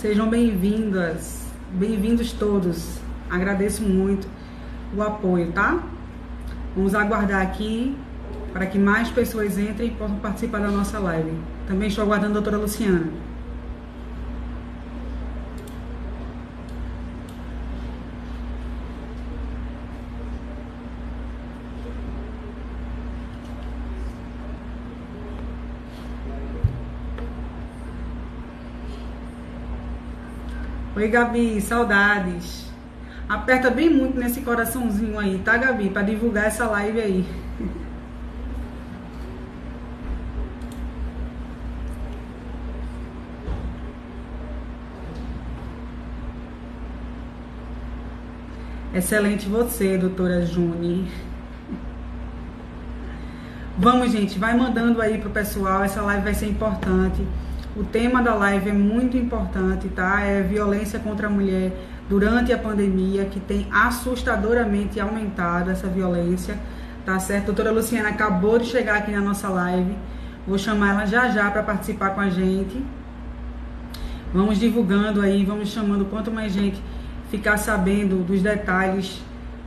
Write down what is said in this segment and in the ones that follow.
Sejam bem-vindas, bem-vindos todos. Agradeço muito o apoio, tá? Vamos aguardar aqui para que mais pessoas entrem e possam participar da nossa live. Também estou aguardando a doutora Luciana. Oi, Gabi, saudades. Aperta bem muito nesse coraçãozinho aí, tá, Gabi? Para divulgar essa live aí. Excelente você, doutora Juni. Vamos, gente, vai mandando aí pro pessoal, essa live vai ser importante. O tema da live é muito importante, tá? É violência contra a mulher durante a pandemia, que tem assustadoramente aumentado essa violência, tá certo? A doutora Luciana acabou de chegar aqui na nossa live. Vou chamar ela já já para participar com a gente. Vamos divulgando aí, vamos chamando quanto mais gente ficar sabendo dos detalhes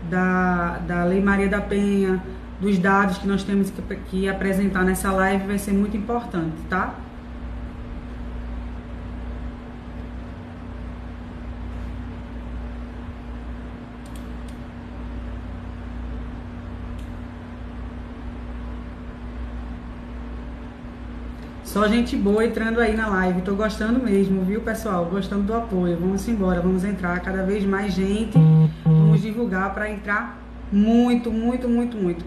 da, da Lei Maria da Penha, dos dados que nós temos que, que apresentar nessa live, vai ser muito importante, tá? Só gente boa entrando aí na live. Tô gostando mesmo, viu, pessoal? Gostando do apoio. Vamos embora, vamos entrar cada vez mais gente. Vamos divulgar para entrar muito, muito, muito, muito.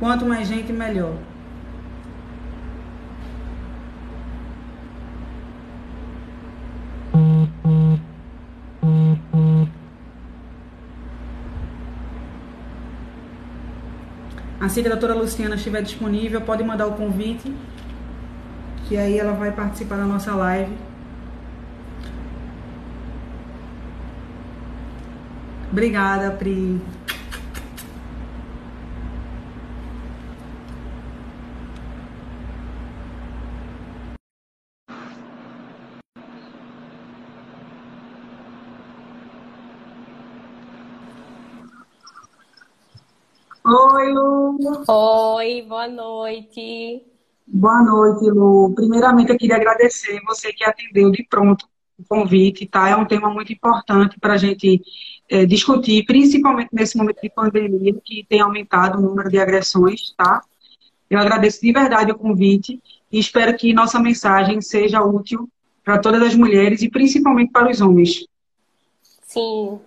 Quanto mais gente, melhor. Assim que a doutora Luciana estiver disponível, pode mandar o convite que aí ela vai participar da nossa live. Obrigada, Pri. Oi, Lu. Oi, boa noite. Boa noite, Lu. Primeiramente, eu queria agradecer você que atendeu de pronto o convite, tá? É um tema muito importante para a gente é, discutir, principalmente nesse momento de pandemia, que tem aumentado o número de agressões, tá? Eu agradeço de verdade o convite e espero que nossa mensagem seja útil para todas as mulheres e principalmente para os homens. Sim.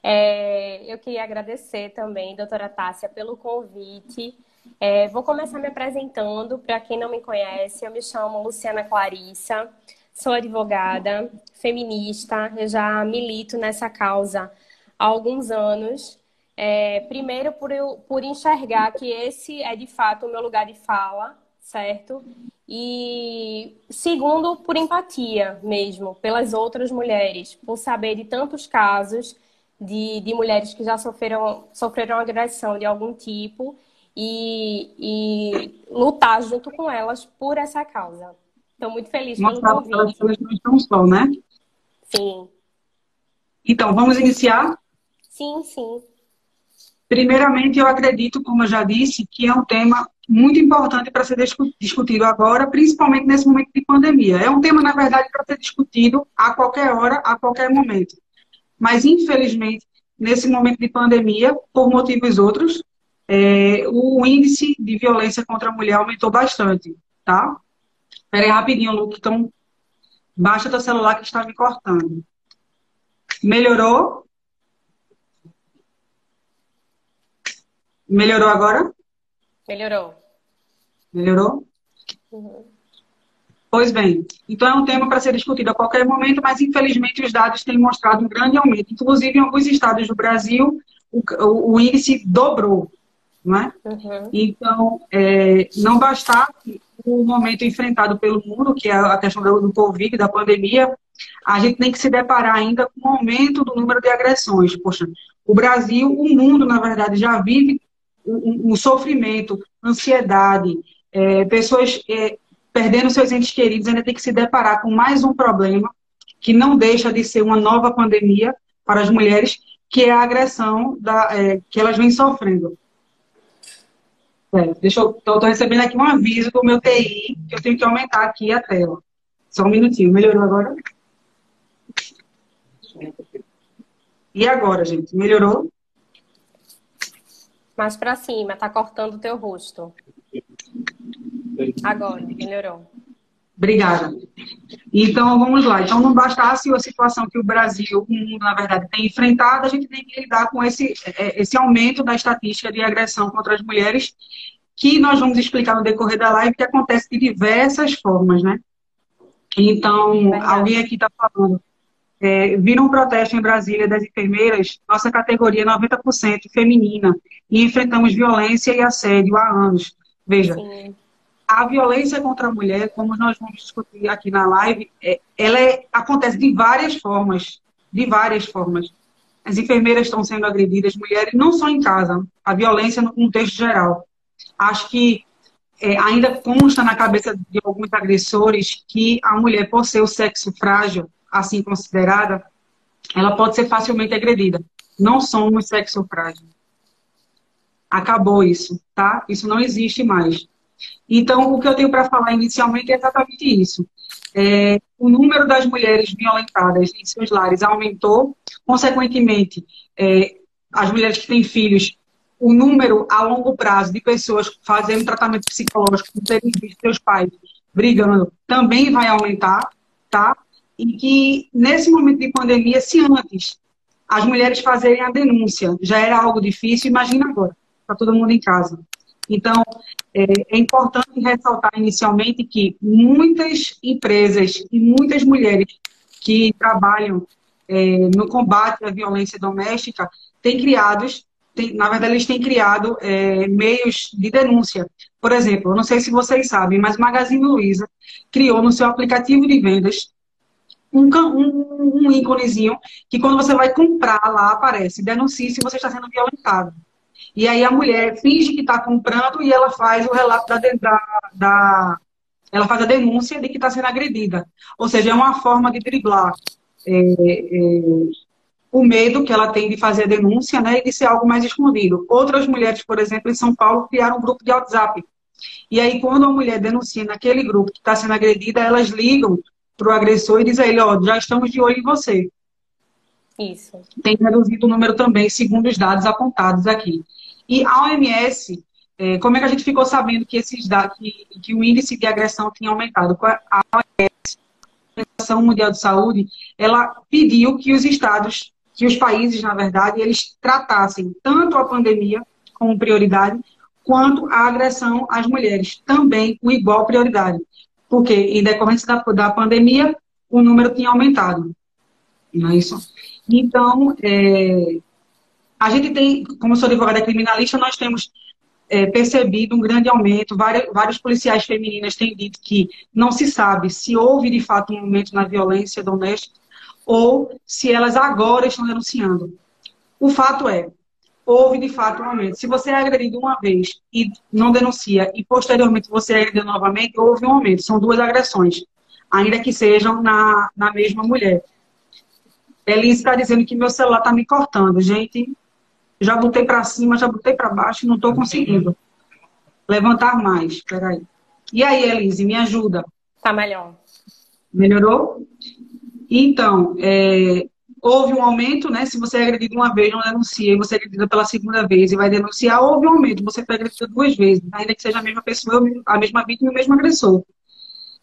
É, eu queria agradecer também, doutora Tássia, pelo convite. É, vou começar me apresentando. Para quem não me conhece, eu me chamo Luciana Clarissa, sou advogada, feminista, eu já milito nessa causa há alguns anos. É, primeiro, por, eu, por enxergar que esse é de fato o meu lugar de fala, certo? E segundo, por empatia mesmo, pelas outras mulheres, por saber de tantos casos de, de mulheres que já sofreram, sofreram agressão de algum tipo e, e lutar junto com elas por essa causa. Estou muito feliz Mostrar pelo convite. Elas não estão só, né? Sim. Então, vamos iniciar? Sim, sim. Primeiramente, eu acredito, como eu já disse, que é um tema muito importante para ser discutido agora, principalmente nesse momento de pandemia. É um tema, na verdade, para ser discutido a qualquer hora, a qualquer momento. Mas, infelizmente, nesse momento de pandemia, por motivos outros, é, o índice de violência contra a mulher aumentou bastante, tá? Espera aí rapidinho, Luke, então baixa teu celular que está me cortando. Melhorou? Melhorou agora? Melhorou. Melhorou? Uhum. Pois bem, então é um tema para ser discutido a qualquer momento, mas infelizmente os dados têm mostrado um grande aumento. Inclusive, em alguns estados do Brasil, o, o, o índice dobrou né? Uhum. Então, é, não bastasse o momento enfrentado pelo mundo, que é a questão do Covid, da pandemia, a gente tem que se deparar ainda com o aumento do número de agressões. Poxa, o Brasil, o mundo, na verdade, já vive um, um sofrimento, ansiedade, é, pessoas é, perdendo seus entes queridos, ainda tem que se deparar com mais um problema que não deixa de ser uma nova pandemia para as mulheres, que é a agressão da, é, que elas vêm sofrendo. É, deixa eu, estou recebendo aqui um aviso do meu TI, que eu tenho que aumentar aqui a tela. Só um minutinho, melhorou agora? E agora, gente, melhorou? Mais para cima, tá cortando o teu rosto. Agora, melhorou. Obrigada. Então, vamos lá. Então, não bastasse a situação que o Brasil, o mundo, na verdade, tem enfrentado, a gente tem que lidar com esse, é, esse aumento da estatística de agressão contra as mulheres, que nós vamos explicar no decorrer da live, que acontece de diversas formas, né? Então, alguém aqui está falando. É, viram um protesto em Brasília das enfermeiras, nossa categoria é 90% feminina, e enfrentamos violência e assédio há anos. Veja, Sim a violência contra a mulher, como nós vamos discutir aqui na live, é, ela é, acontece de várias formas, de várias formas. As enfermeiras estão sendo agredidas, mulheres, não só em casa, a violência no contexto geral. Acho que é, ainda consta na cabeça de alguns agressores que a mulher, por ser o sexo frágil, assim considerada, ela pode ser facilmente agredida. Não somos sexo frágil. Acabou isso, tá? Isso não existe mais. Então, o que eu tenho para falar inicialmente é exatamente isso. É, o número das mulheres violentadas em seus lares aumentou, consequentemente, é, as mulheres que têm filhos, o número a longo prazo de pessoas fazendo tratamento psicológico por terem visto seus pais brigando também vai aumentar, tá? E que nesse momento de pandemia, se antes as mulheres fazerem a denúncia já era algo difícil, imagina agora, está todo mundo em casa. Então, é, é, importante ressaltar inicialmente que muitas empresas e muitas mulheres que trabalham é, no combate à violência doméstica têm criados, têm, na verdade, eles têm criado é, meios de denúncia. Por exemplo, eu não sei se vocês sabem, mas Magazine Luiza criou no seu aplicativo de vendas um, um, um íconezinho que quando você vai comprar lá aparece, denuncie se você está sendo violentado. E aí a mulher finge que está comprando e ela faz o relato da, da, da ela faz a denúncia de que está sendo agredida. Ou seja, é uma forma de driblar é, é, o medo que ela tem de fazer a denúncia né, e de ser algo mais escondido. Outras mulheres, por exemplo, em São Paulo, criaram um grupo de WhatsApp. E aí, quando a mulher denuncia naquele grupo que está sendo agredida, elas ligam para o agressor e dizem a ele, ó, já estamos de olho em você. Isso. Tem reduzido o número também, segundo os dados apontados aqui. E a OMS, é, como é que a gente ficou sabendo que, esses dados, que, que o índice de agressão tinha aumentado? A OMS, a Organização Mundial de Saúde, ela pediu que os estados, que os países, na verdade, eles tratassem tanto a pandemia como prioridade, quanto a agressão às mulheres, também com igual prioridade. Porque, em decorrência da, da pandemia, o número tinha aumentado. Não é isso? Então, é, a gente tem, como sou advogada criminalista, nós temos é, percebido um grande aumento. Vários, vários, policiais femininas têm dito que não se sabe se houve de fato um aumento na violência doméstica ou se elas agora estão denunciando. O fato é, houve de fato um aumento. Se você é agredido uma vez e não denuncia e posteriormente você é agredido novamente, houve um aumento. São duas agressões, ainda que sejam na, na mesma mulher. Elise está dizendo que meu celular está me cortando. Gente, já botei para cima, já botei para baixo, não estou conseguindo levantar mais. Peraí. E aí, Elise, me ajuda. Tá melhor. Melhorou? Então, é, houve um aumento, né? Se você é agredido uma vez, não denuncia, e você é agredido pela segunda vez e vai denunciar, houve um aumento. Você foi agredido duas vezes, ainda que seja a mesma pessoa, a mesma vítima e o mesmo agressor.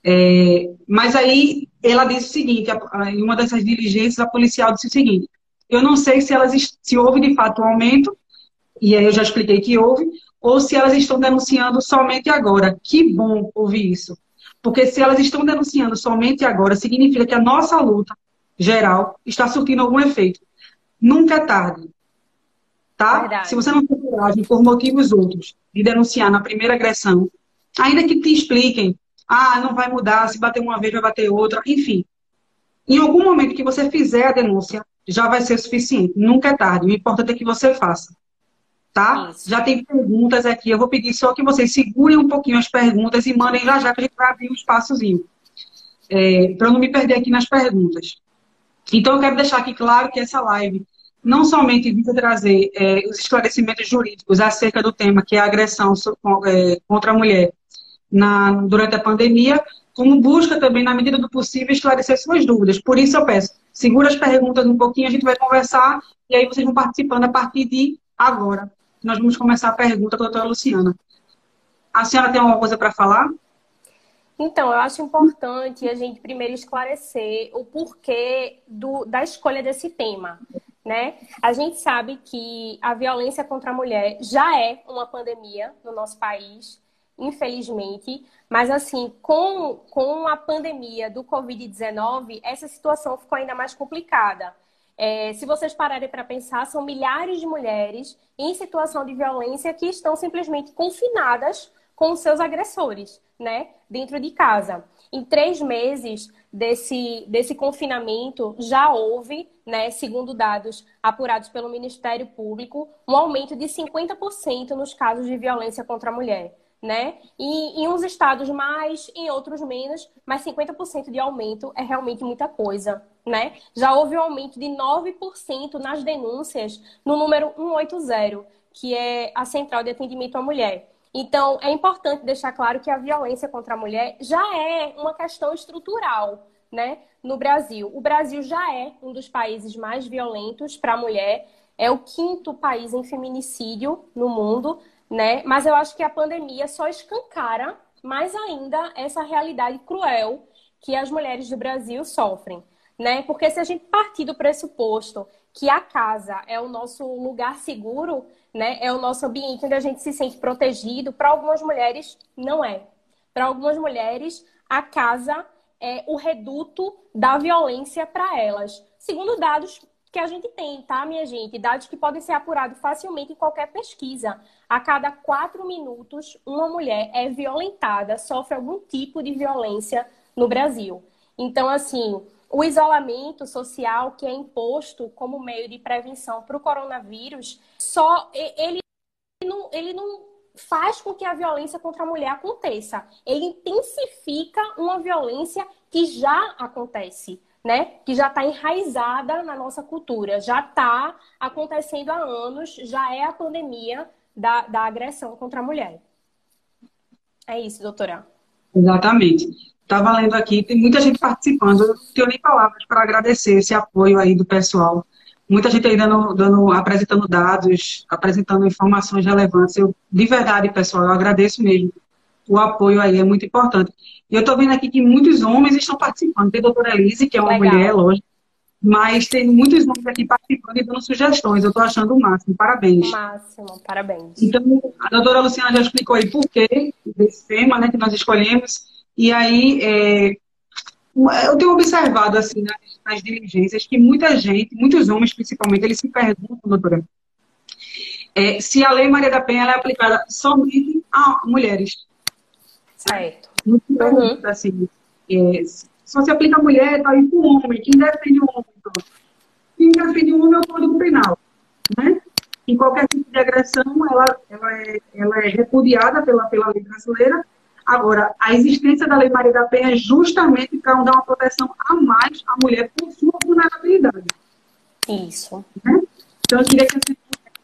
É, mas aí ela disse o seguinte, em uma dessas diligências, a policial disse o seguinte, eu não sei se elas se houve de fato um aumento, e aí eu já expliquei que houve, ou se elas estão denunciando somente agora. Que bom ouvir isso. Porque se elas estão denunciando somente agora, significa que a nossa luta geral está surtindo algum efeito. Nunca é tarde. Tá? Verdade. Se você não tem coragem, por motivos outros, de denunciar na primeira agressão, ainda que te expliquem, ah, não vai mudar, se bater uma vez vai bater outra, enfim. Em algum momento que você fizer a denúncia, já vai ser suficiente. Nunca é tarde. O importante é que você faça. Tá? Isso. Já tem perguntas aqui. Eu vou pedir só que vocês segurem um pouquinho as perguntas e mandem já já que a gente vai abrir um espaçozinho. É, para eu não me perder aqui nas perguntas. Então, eu quero deixar aqui claro que essa live não somente visa trazer é, os esclarecimentos jurídicos acerca do tema, que é a agressão é, contra a mulher na, durante a pandemia, como busca também, na medida do possível, esclarecer suas dúvidas. Por isso, eu peço, segura as perguntas um pouquinho, a gente vai conversar e aí vocês vão participando a partir de agora. Nós vamos começar a pergunta com a doutora Luciana. A senhora tem alguma coisa para falar? Então, eu acho importante a gente primeiro esclarecer o porquê do, da escolha desse tema. Né? A gente sabe que a violência contra a mulher já é uma pandemia no nosso país, infelizmente, mas assim, com, com a pandemia do Covid-19, essa situação ficou ainda mais complicada. É, se vocês pararem para pensar, são milhares de mulheres em situação de violência que estão simplesmente confinadas com seus agressores, né? Dentro de casa. Em três meses desse, desse confinamento, já houve, né, segundo dados apurados pelo Ministério Público, um aumento de 50% nos casos de violência contra a mulher. Né? E em uns estados mais, em outros menos, mas 50% de aumento é realmente muita coisa, né? Já houve um aumento de 9% nas denúncias no número 180, que é a Central de Atendimento à Mulher. Então, é importante deixar claro que a violência contra a mulher já é uma questão estrutural, né? No Brasil. O Brasil já é um dos países mais violentos para a mulher, é o quinto país em feminicídio no mundo, né? Mas eu acho que a pandemia só escancara mais ainda essa realidade cruel que as mulheres do Brasil sofrem, né? Porque se a gente partir do pressuposto que a casa é o nosso lugar seguro, né? É o nosso ambiente onde a gente se sente protegido. Para algumas mulheres, não é. Para algumas mulheres, a casa é o reduto da violência para elas. Segundo dados que a gente tem, tá, minha gente? Dados que podem ser apurados facilmente em qualquer pesquisa. A cada quatro minutos, uma mulher é violentada, sofre algum tipo de violência no Brasil. Então, assim, o isolamento social que é imposto como meio de prevenção para o coronavírus, só ele não, ele não faz com que a violência contra a mulher aconteça. Ele intensifica uma violência que já acontece, né? Que já está enraizada na nossa cultura, já está acontecendo há anos, já é a pandemia da, da agressão contra a mulher. É isso, doutora. Exatamente. Estava lendo aqui, tem muita gente participando. Eu não tenho nem palavras para agradecer esse apoio aí do pessoal. Muita gente aí dando, dando, apresentando dados, apresentando informações relevantes. Eu, de verdade, pessoal, eu agradeço mesmo. O apoio aí é muito importante. E eu estou vendo aqui que muitos homens estão participando. Tem a doutora Elise, que é uma Legal. mulher, lógico. Mas tem muitos homens aqui participando e dando sugestões. Eu estou achando o máximo. Parabéns. Máximo, parabéns. Então, a doutora Luciana já explicou aí por quê desse tema né, que nós escolhemos. E aí, é, eu tenho observado, assim, nas, nas, diligências, que muita gente, muitos homens principalmente, eles se perguntam, doutora, é, se a Lei Maria da Penha é aplicada somente a mulheres. Certo. Muito uhum. assim, é, só se aplica a mulher, tá aí para o homem. Quem defende o homem? Então? Quem defende o homem é o Código Penal, né? Em qualquer tipo de agressão, ela, ela, é, ela é repudiada pela, pela lei brasileira Agora, a existência da Lei Maria da Penha é justamente para dar uma proteção a mais à mulher por sua vulnerabilidade. Isso. Né? Então, eu queria que você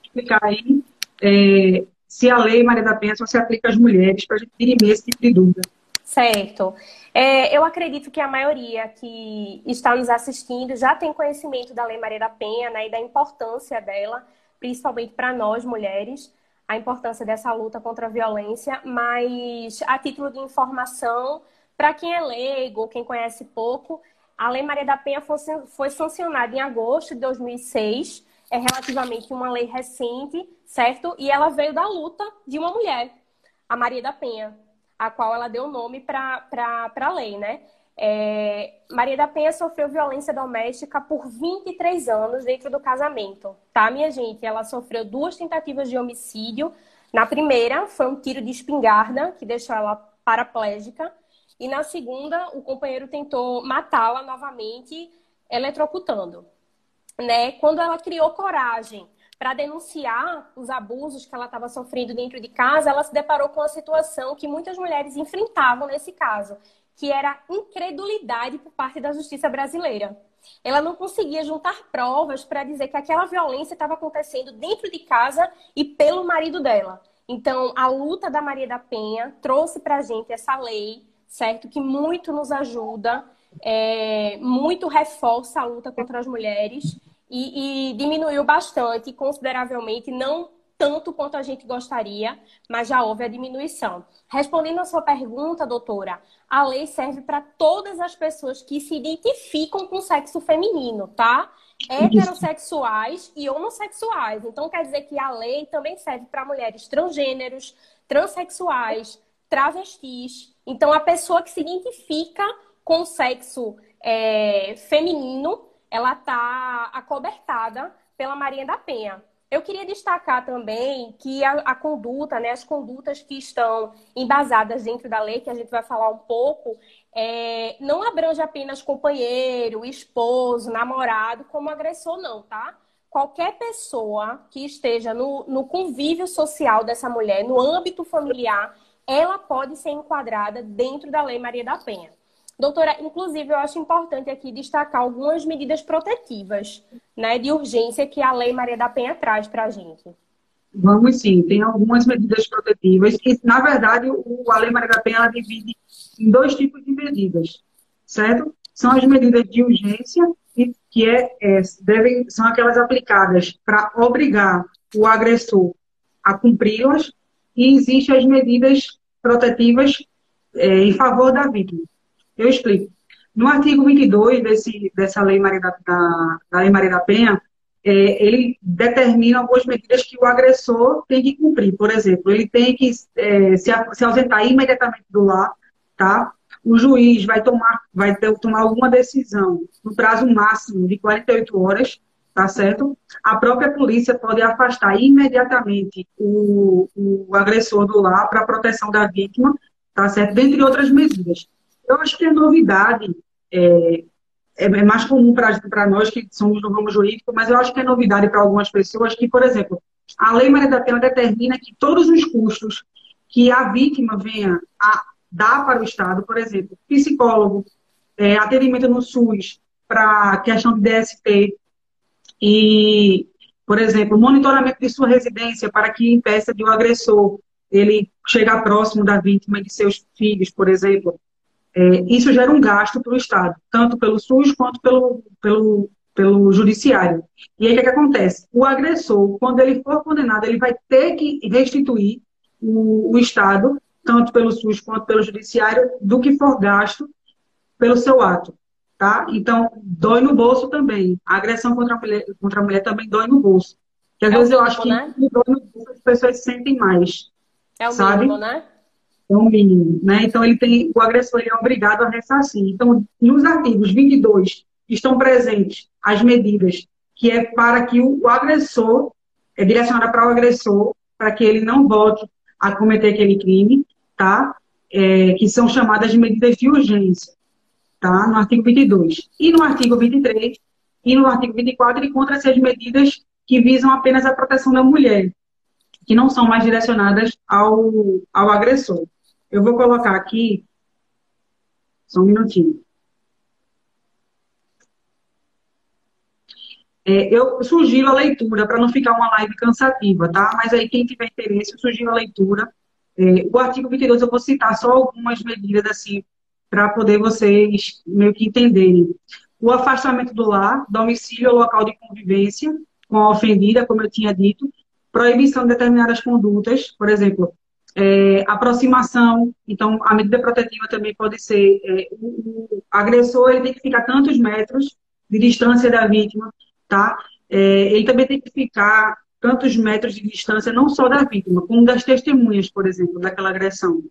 explicar aí é, se a Lei Maria da Penha só se aplica às mulheres, para a gente dirimir esse tipo de dúvida. Certo. É, eu acredito que a maioria que está nos assistindo já tem conhecimento da Lei Maria da Penha né, e da importância dela, principalmente para nós mulheres a importância dessa luta contra a violência, mas a título de informação, para quem é leigo quem conhece pouco, a Lei Maria da Penha foi sancionada em agosto de 2006, é relativamente uma lei recente, certo? E ela veio da luta de uma mulher, a Maria da Penha, a qual ela deu o nome para a lei, né? É, Maria da Penha sofreu violência doméstica por 23 anos dentro do casamento, tá, minha gente? Ela sofreu duas tentativas de homicídio. Na primeira, foi um tiro de espingarda que deixou ela paraplégica. E na segunda, o companheiro tentou matá-la novamente, eletrocutando. Né? Quando ela criou coragem para denunciar os abusos que ela estava sofrendo dentro de casa, ela se deparou com a situação que muitas mulheres enfrentavam nesse caso, que era incredulidade por parte da justiça brasileira. ela não conseguia juntar provas para dizer que aquela violência estava acontecendo dentro de casa e pelo marido dela. Então, a luta da Maria da Penha trouxe para a gente essa lei, certo? Que muito nos ajuda, é, muito reforça a luta contra as mulheres e, e diminuiu bastante, consideravelmente, não tanto quanto a gente gostaria, mas já houve a diminuição. Respondendo a sua pergunta, doutora, a lei serve para todas as pessoas que se identificam com o sexo feminino, tá? Heterossexuais e homossexuais. Então, quer dizer que a lei também serve para mulheres transgêneros, transexuais, travestis. Então, a pessoa que se identifica com o sexo é, feminino, ela está acobertada pela Maria da Penha. Eu queria destacar também que a, a, conduta, né, as condutas que estão embasadas dentro da lei, que a gente vai falar um pouco, é, não abrange apenas companheiro, esposo, namorado, como agressor, não, tá? Qualquer pessoa que esteja no, no convívio social dessa mulher, no âmbito familiar, ela pode ser enquadrada dentro da Lei Maria da Penha. Doutora, inclusive, eu acho importante aqui destacar algumas medidas protetivas né, de urgência que a Lei Maria da Penha traz para a gente. Vamos sim, tem algumas medidas protetivas. E, na verdade, o, a Lei Maria da Penha divide em dois tipos de medidas, certo? São as medidas de urgência, que é, é devem, são aquelas aplicadas para obrigar o agressor a cumpri-las, e existem as medidas protetivas é, em favor da vítima. Eu explico. No artigo 22 desse, dessa lei Maria da, da, da Lei Maria da Penha, é, ele determina algumas medidas que o agressor tem que cumprir. Por exemplo, ele tem que é, se, se, ausentar imediatamente do lar, tá? O juiz vai tomar, vai ter, tomar alguma decisão no prazo máximo de 48 horas, tá certo? A própria polícia pode afastar imediatamente o, o agressor do lar para proteção da vítima, tá certo? Dentre outras medidas. Eu acho que a novidade é, é, é mais comum para nós que somos no ramo jurídico, mas eu acho que é novidade para algumas pessoas que, por exemplo, a Lei Maria da Pena determina que todos os custos que a vítima venha a dar para o Estado, por exemplo, psicólogo, é, atendimento no SUS para questão de DST e, por exemplo, monitoramento de sua residência para que impeça de o um agressor ele chegar próximo da vítima e de seus filhos, por exemplo, é, isso gera um gasto para o Estado, tanto pelo SUS quanto pelo, pelo, pelo judiciário. E aí o que, é que, acontece? O agressor, quando ele for condenado, ele vai ter que restituir o, o Estado, tanto pelo SUS quanto pelo judiciário, do que for gasto pelo seu ato. Tá? Então, dói no bolso também. A agressão contra a mulher, contra a mulher também dói no bolso. Porque às é vezes eu acho que né? dói no bolso as pessoas sentem mais. É o sabe? mínimo, né? Um mínimo, né? Então ele tem, o agressor ele é obrigado a ressarcir. Então, nos artigos 22 estão presentes as medidas que é para que o, agressor é direcionada para o agressor para que ele não volte a cometer aquele crime, tá? É, que são chamadas de medidas de urgência, tá? No artigo 22 e no artigo 23 e no artigo 24 ele encontra-se as medidas que visam apenas a proteção da mulher, que não são mais direcionadas ao, ao agressor. Eu vou colocar aqui, só um minutinho. É, eu sugiro a leitura para não ficar uma live cansativa, tá? Mas aí quem tiver interesse, eu sugiro a leitura. É, o artigo 22 eu vou citar só algumas medidas assim para poder vocês meio que entenderem. O afastamento do lar, domicílio ou local de convivência com a ofendida, como eu tinha dito, proibição de determinadas condutas, por exemplo, é, aproximação, então a medida protetiva também pode ser é, o, agressor ele tem que ficar tantos metros de distância da vítima, tá? É, ele também tem que ficar tantos metros de distância não só da vítima, como das testemunhas, por exemplo, daquela agressão.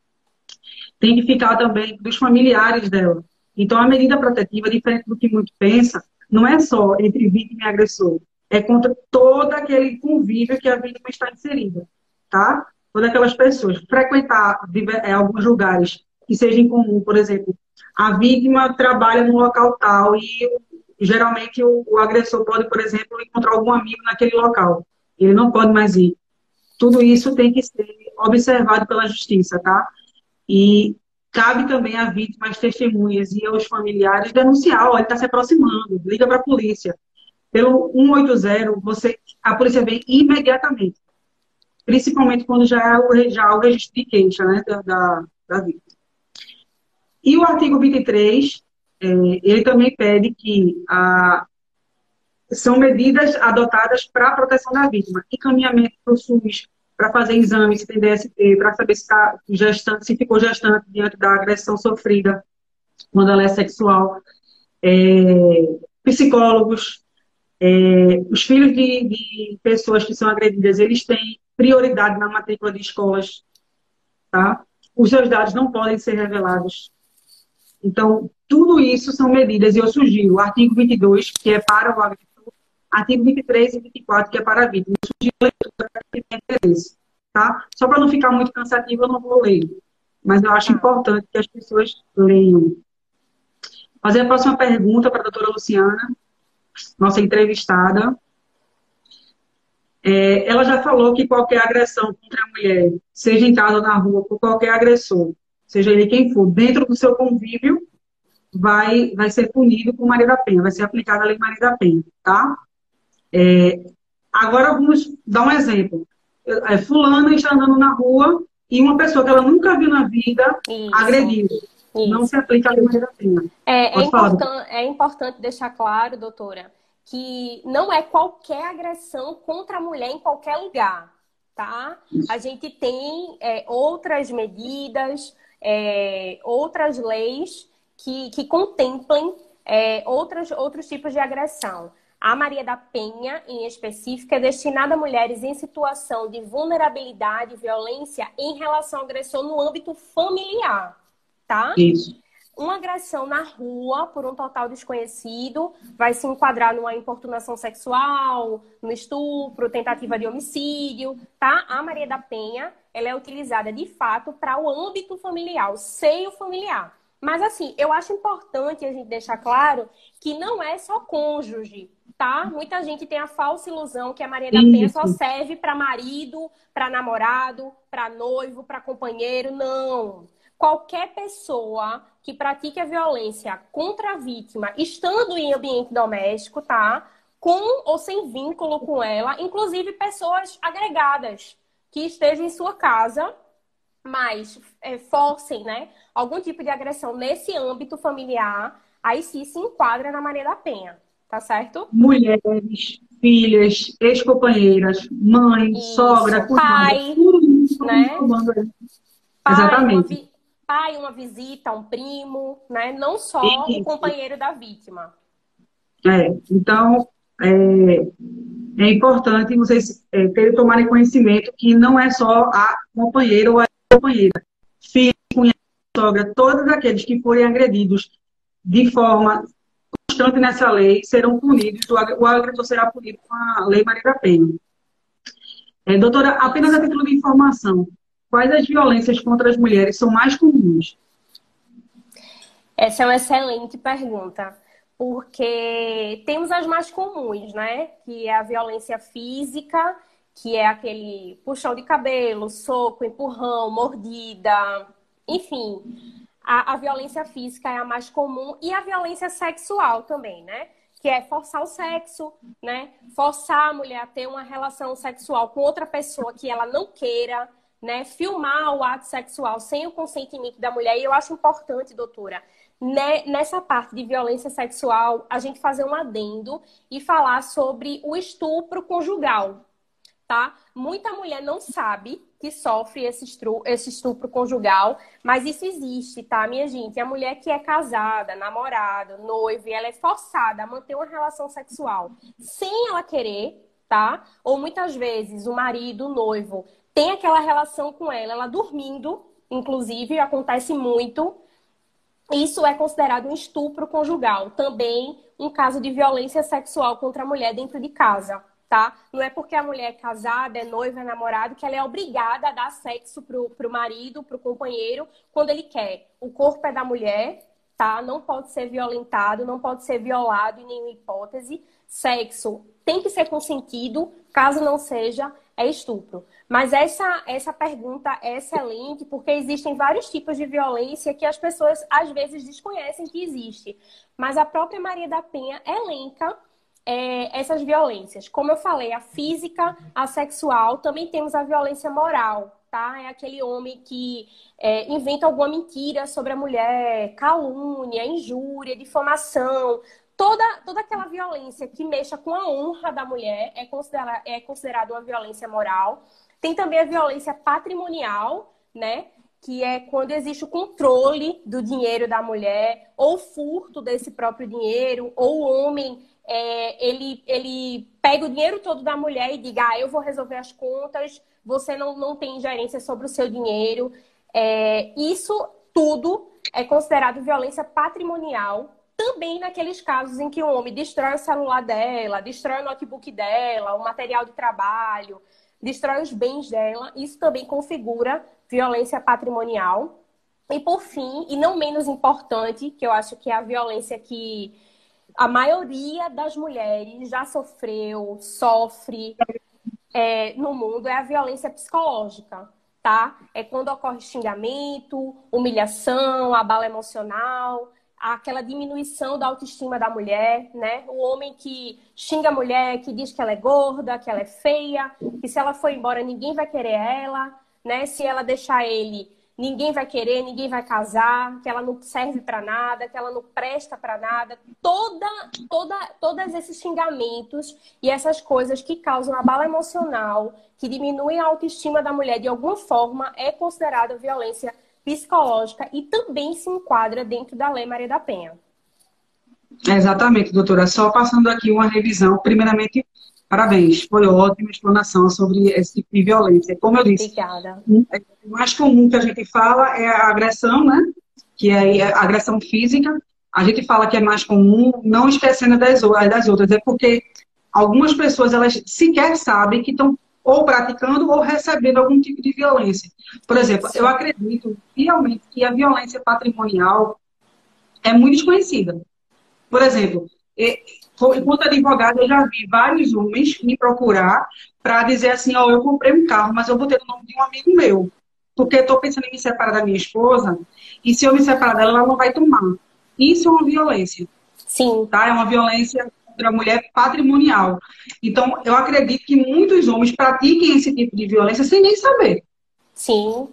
Tem que ficar também dos familiares dela. Então a medida protetiva, diferente do que muito pensa, não é só entre vítima e agressor, é contra todo aquele convívio que a vítima está inserida, tá? Todas aquelas pessoas, frequentar é, alguns lugares que seja em comum, por exemplo, a vítima trabalha num local tal e geralmente o, o, agressor pode, por exemplo, encontrar algum amigo naquele local. Ele não pode mais ir. Tudo isso tem que ser observado pela justiça, tá? E cabe também a vítima, as testemunhas e aos familiares denunciar, olha, está se aproximando, liga para a polícia. Pelo 180, você, a polícia vem imediatamente. Principalmente quando já o, já há o registro de queixa né, da, da, vítima. E o artigo 23, é, ele também pede que a, são medidas adotadas para a proteção da vítima. Encaminhamento para o SUS, para fazer exame, se tem DST, para saber se, está gestante, se ficou gestante diante da agressão sofrida quando ela é sexual. É, psicólogos, é, os filhos de, de, pessoas que são agredidas, eles têm prioridade na matrícula de escolas, tá? Os seus dados não podem ser revelados. Então, tudo isso são medidas, e eu sugiro o artigo 22, que é para o agressor, artigo 23 e 24, que é para a vítima. Eu sugiro leitura para quem tem interesse, tá? Só para não ficar muito cansativo, eu não vou ler. Mas eu acho importante que as pessoas leiam. Fazer a próxima pergunta para a doutora Luciana, nossa entrevistada. É, ela já falou que qualquer agressão contra a mulher, seja em casa ou na rua, por qualquer agressor, seja ele quem for, dentro do seu convívio, vai, vai ser punido por Maria da Penha, vai ser aplicada a lei Maria da Penha, tá? É, agora vamos dar um exemplo. É, fulana está andando na rua e uma pessoa que ela nunca viu na vida Isso. agrediu. Isso. Não se aplica a lei. É, é, importan é importante deixar claro, doutora, que não é qualquer agressão contra a mulher em qualquer lugar, tá? A gente tem é, outras medidas, é, outras leis que, que contemplem é, outros, outros tipos de agressão. A Maria da Penha, em específico, é destinada a mulheres em situação de vulnerabilidade e violência em relação ao agressor no âmbito familiar, tá? Isso. Uma agressão na rua por um total desconhecido vai se enquadrar numa importunação sexual, no estupro, tentativa de homicídio, tá? A Maria da Penha ela é utilizada de fato para o âmbito familiar, o seio familiar. Mas assim, eu acho importante a gente deixar claro que não é só cônjuge, tá? Muita gente tem a falsa ilusão que a Maria da Penha só serve para marido, para namorado, para noivo, para companheiro. Não. Qualquer pessoa que pratique a violência contra a vítima, estando em ambiente doméstico, tá? Com ou sem vínculo com ela, inclusive pessoas agregadas que estejam em sua casa, mas é, forcem né, algum tipo de agressão nesse âmbito familiar, aí sim se enquadra na Maria da Penha, tá certo? Mulheres, filhas, ex-companheiras, mãe, isso. sogra, pai, tudo né? Pai, Exatamente. Pai, uma visita, um primo, né? Não só isso. o companheiro da vítima. É, então, é, é importante vocês é, terem, tomarem conhecimento que não é só a companheira ou a companheira. Filho, cunhado, sogra, todos aqueles que forem agredidos de forma constante nessa lei serão punidos, o agressor será punido com a Lei Maria da Penha. É, doutora, apenas a título de informação, quais as violências contra as mulheres são mais comuns? Essa é uma excelente pergunta porque temos as mais comuns, né? Que é a violência física, que é aquele puxão de cabelo, soco, empurrão, mordida, enfim. A, a violência física é a mais comum e a violência sexual também, né? Que é forçar o sexo, né? Forçar a mulher a ter uma relação sexual com outra pessoa que ela não queira, né? Filmar o ato sexual sem o consentimento da mulher. E eu acho importante, doutora, né, nessa parte de violência sexual, a gente fazer um adendo e falar sobre o estupro conjugal, tá? Muita mulher não sabe que sofre esse estupro, esse estupro conjugal, mas isso existe, tá, minha gente? A mulher que é casada, namorada, noiva, ela é forçada a manter uma relação sexual sem ela querer, tá? Ou muitas vezes o marido, o noivo, tem aquela relação com ela, ela dormindo, inclusive, acontece muito, isso é considerado um estupro conjugal, também um caso de violência sexual contra a mulher dentro de casa, tá? Não é porque a mulher é casada, é noiva, é namorada, que ela é obrigada a dar sexo pro, pro marido, pro companheiro, quando ele quer. O corpo é da mulher, tá? Não pode ser violentado, não pode ser violado em nenhuma hipótese. Sexo tem que ser consentido, caso não seja, é estupro. Mas essa, essa pergunta é excelente porque existem vários tipos de violência que as pessoas às vezes desconhecem que existe. Mas a própria Maria da Penha elenca é, essas violências. Como eu falei, a física, a sexual, também temos a violência moral, tá? É aquele homem que é, inventa alguma mentira sobre a mulher, calúnia, injúria, difamação, toda, toda aquela violência que mexa com a honra da mulher é considerada é considerada uma violência moral. Tem também a violência patrimonial, né? Que é quando existe o controle do dinheiro da mulher, ou furto desse próprio dinheiro, ou o homem é, ele, ele pega o dinheiro todo da mulher e diga, ah, eu vou resolver as contas, você não, não tem ingerência sobre o seu dinheiro. É, isso tudo é considerado violência patrimonial também naqueles casos em que o homem destrói o celular dela, destrói o notebook dela, o material de trabalho, destrói os bens dela, isso também configura violência patrimonial. E por fim, e não menos importante, que eu acho que é a violência que a maioria das mulheres já sofreu, sofre é, no mundo, é a violência psicológica, tá? É quando ocorre xingamento, humilhação, abalo emocional aquela diminuição da autoestima da mulher, né? O homem que xinga a mulher, que diz que ela é gorda, que ela é feia, que se ela for embora ninguém vai querer ela, né? Se ela deixar ele, ninguém vai querer, ninguém vai casar, que ela não serve para nada, que ela não presta para nada. Toda, toda, todos esses xingamentos e essas coisas que causam abalo emocional, que diminuem a autoestima da mulher de alguma forma, é considerada violência psicológica e também se enquadra dentro da Lei Maria da Penha. Exatamente, doutora. Só passando aqui uma revisão. Primeiramente, parabéns. Foi ótima explanação sobre esse tipo de violência. Como eu disse, Obrigada. É, o mais comum que a gente fala é a agressão, né? Que é a agressão física. A gente fala que é mais comum, não esquecendo das, das outras. É porque algumas pessoas, elas sequer sabem que estão ou praticando ou recebendo algum tipo de violência. Por exemplo, eu acredito realmente que a violência patrimonial é muito desconhecida. Por exemplo, enquanto advogada, eu já vi vários homens me procurar para dizer assim: Ó, oh, eu comprei um carro, mas eu vou ter o nome de um amigo meu. Porque estou pensando em me separar da minha esposa, e se eu me separar dela, ela não vai tomar. Isso é uma violência. Sim. Tá? É uma violência contra a mulher patrimonial. Então, eu acredito que muitos homens pratiquem esse tipo de violência sem nem saber. Sim.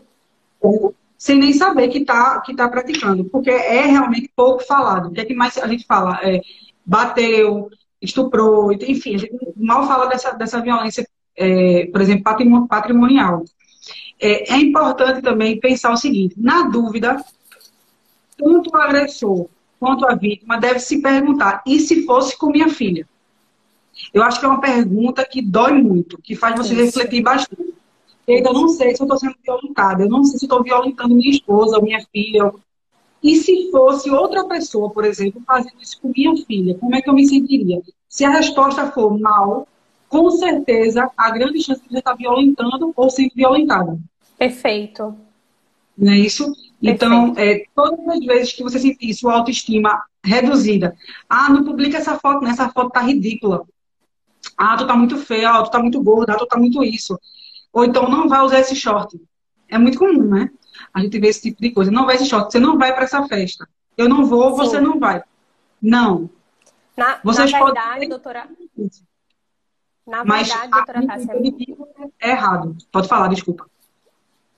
Ou sem nem saber que está que tá praticando. Porque é realmente pouco falado. O que é que mais a gente fala? É, bateu, estuprou, enfim, a gente mal fala dessa, dessa violência, é, por exemplo, patrimonial. É, é importante também pensar o seguinte: na dúvida, tanto o agressor quanto a vítima deve se perguntar: e se fosse com minha filha? Eu acho que é uma pergunta que dói muito, que faz você Isso. refletir bastante. Eu não sei se eu estou sendo violentada, eu não sei se estou violentando minha esposa, minha filha. E se fosse outra pessoa, por exemplo, fazendo isso com minha filha, como é que eu me sentiria? Se a resposta for mal, com certeza a grande chance de você estar violentando ou sendo violentada. Perfeito. Não é isso? Então, é, todas as vezes que você sentir sua autoestima reduzida, ah, não publica essa foto, né? Essa foto tá ridícula. Ah, tu tá muito feia, ah, tu tá muito gorda, ah, tu tá muito isso. Ou então, não vai usar esse short. É muito comum, né? A gente vê esse tipo de coisa. Não vai esse short, você não vai para essa festa. Eu não vou, Sim. você não vai. Não. Na, Vocês na verdade, podem... doutora. Na Mas verdade, doutora Tássia. É errado. Pode falar, desculpa.